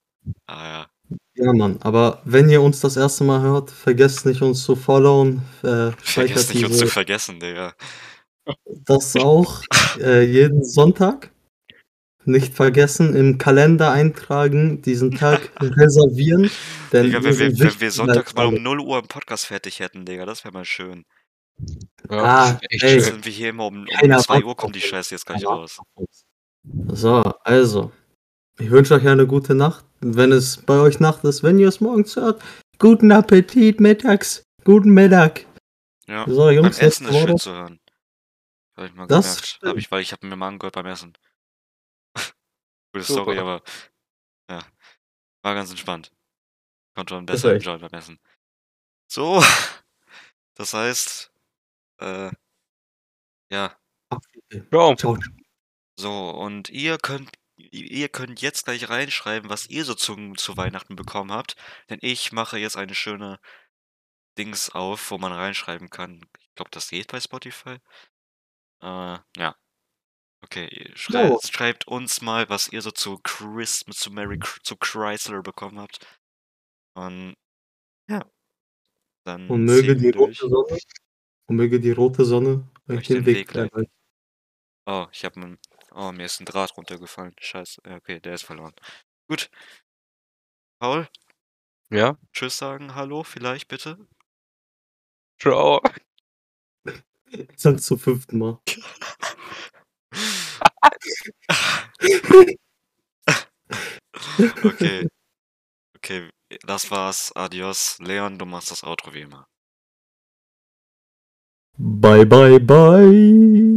Ah ja. Ja, Mann, aber wenn ihr uns das erste Mal hört, vergesst nicht, uns zu followen. Äh, [LAUGHS] Vergesst nicht, uns zu diese, vergessen, Digga. das auch [LAUGHS] äh, jeden Sonntag. Nicht vergessen, im Kalender eintragen, diesen Tag [LAUGHS] reservieren. Denn Digga, wenn wir, wenn wir sonntags mal um alle. 0 Uhr im Podcast fertig hätten, Digga, das wäre mal schön. Ja, Ah, ey. Sind wir hier immer um, um Keiner 2 Bock Uhr kommt die. Scheiße jetzt gleich Keiner raus. So, also. Ich wünsche euch eine gute Nacht. Wenn es bei euch Nacht ist, wenn ihr es morgens hört, guten Appetit mittags. Guten Mittag. Ja. So, Beim Jungs, Essen letzte ist schön zu hören. Hab ich mal Das gemerkt. Hab ich, weil ich habe mir mal angehört beim Essen. Gute Super. Story, aber ja. War ganz entspannt. Konnte man besser enjoyen beim Essen. So. Das heißt, äh, ja, so, und ihr könnt, ihr könnt jetzt gleich reinschreiben, was ihr so zu, zu Weihnachten bekommen habt, denn ich mache jetzt eine schöne Dings auf, wo man reinschreiben kann. Ich glaube, das geht bei Spotify. Äh, ja. Okay, schrei So. schreibt uns mal, was ihr so zu Christmas, zu Mary, Chr- zu Chrysler bekommen habt. Und ja, dann Und möge die durch. rote Sonne, und möge die rote Sonne euch den den Weg Weg leiten. Oh, ich habe einen. Oh, mir ist ein Draht runtergefallen. Scheiße. Okay, der ist verloren. Gut. Paul, Ja. tschüss sagen. Hallo, vielleicht bitte. Ciao. [LAUGHS] Sag zum fünften Mal. [LAUGHS] [LAUGHS] okay. Okay, das war's. Adios. Leon, du machst das Outro wie immer. Bye, bye, bye.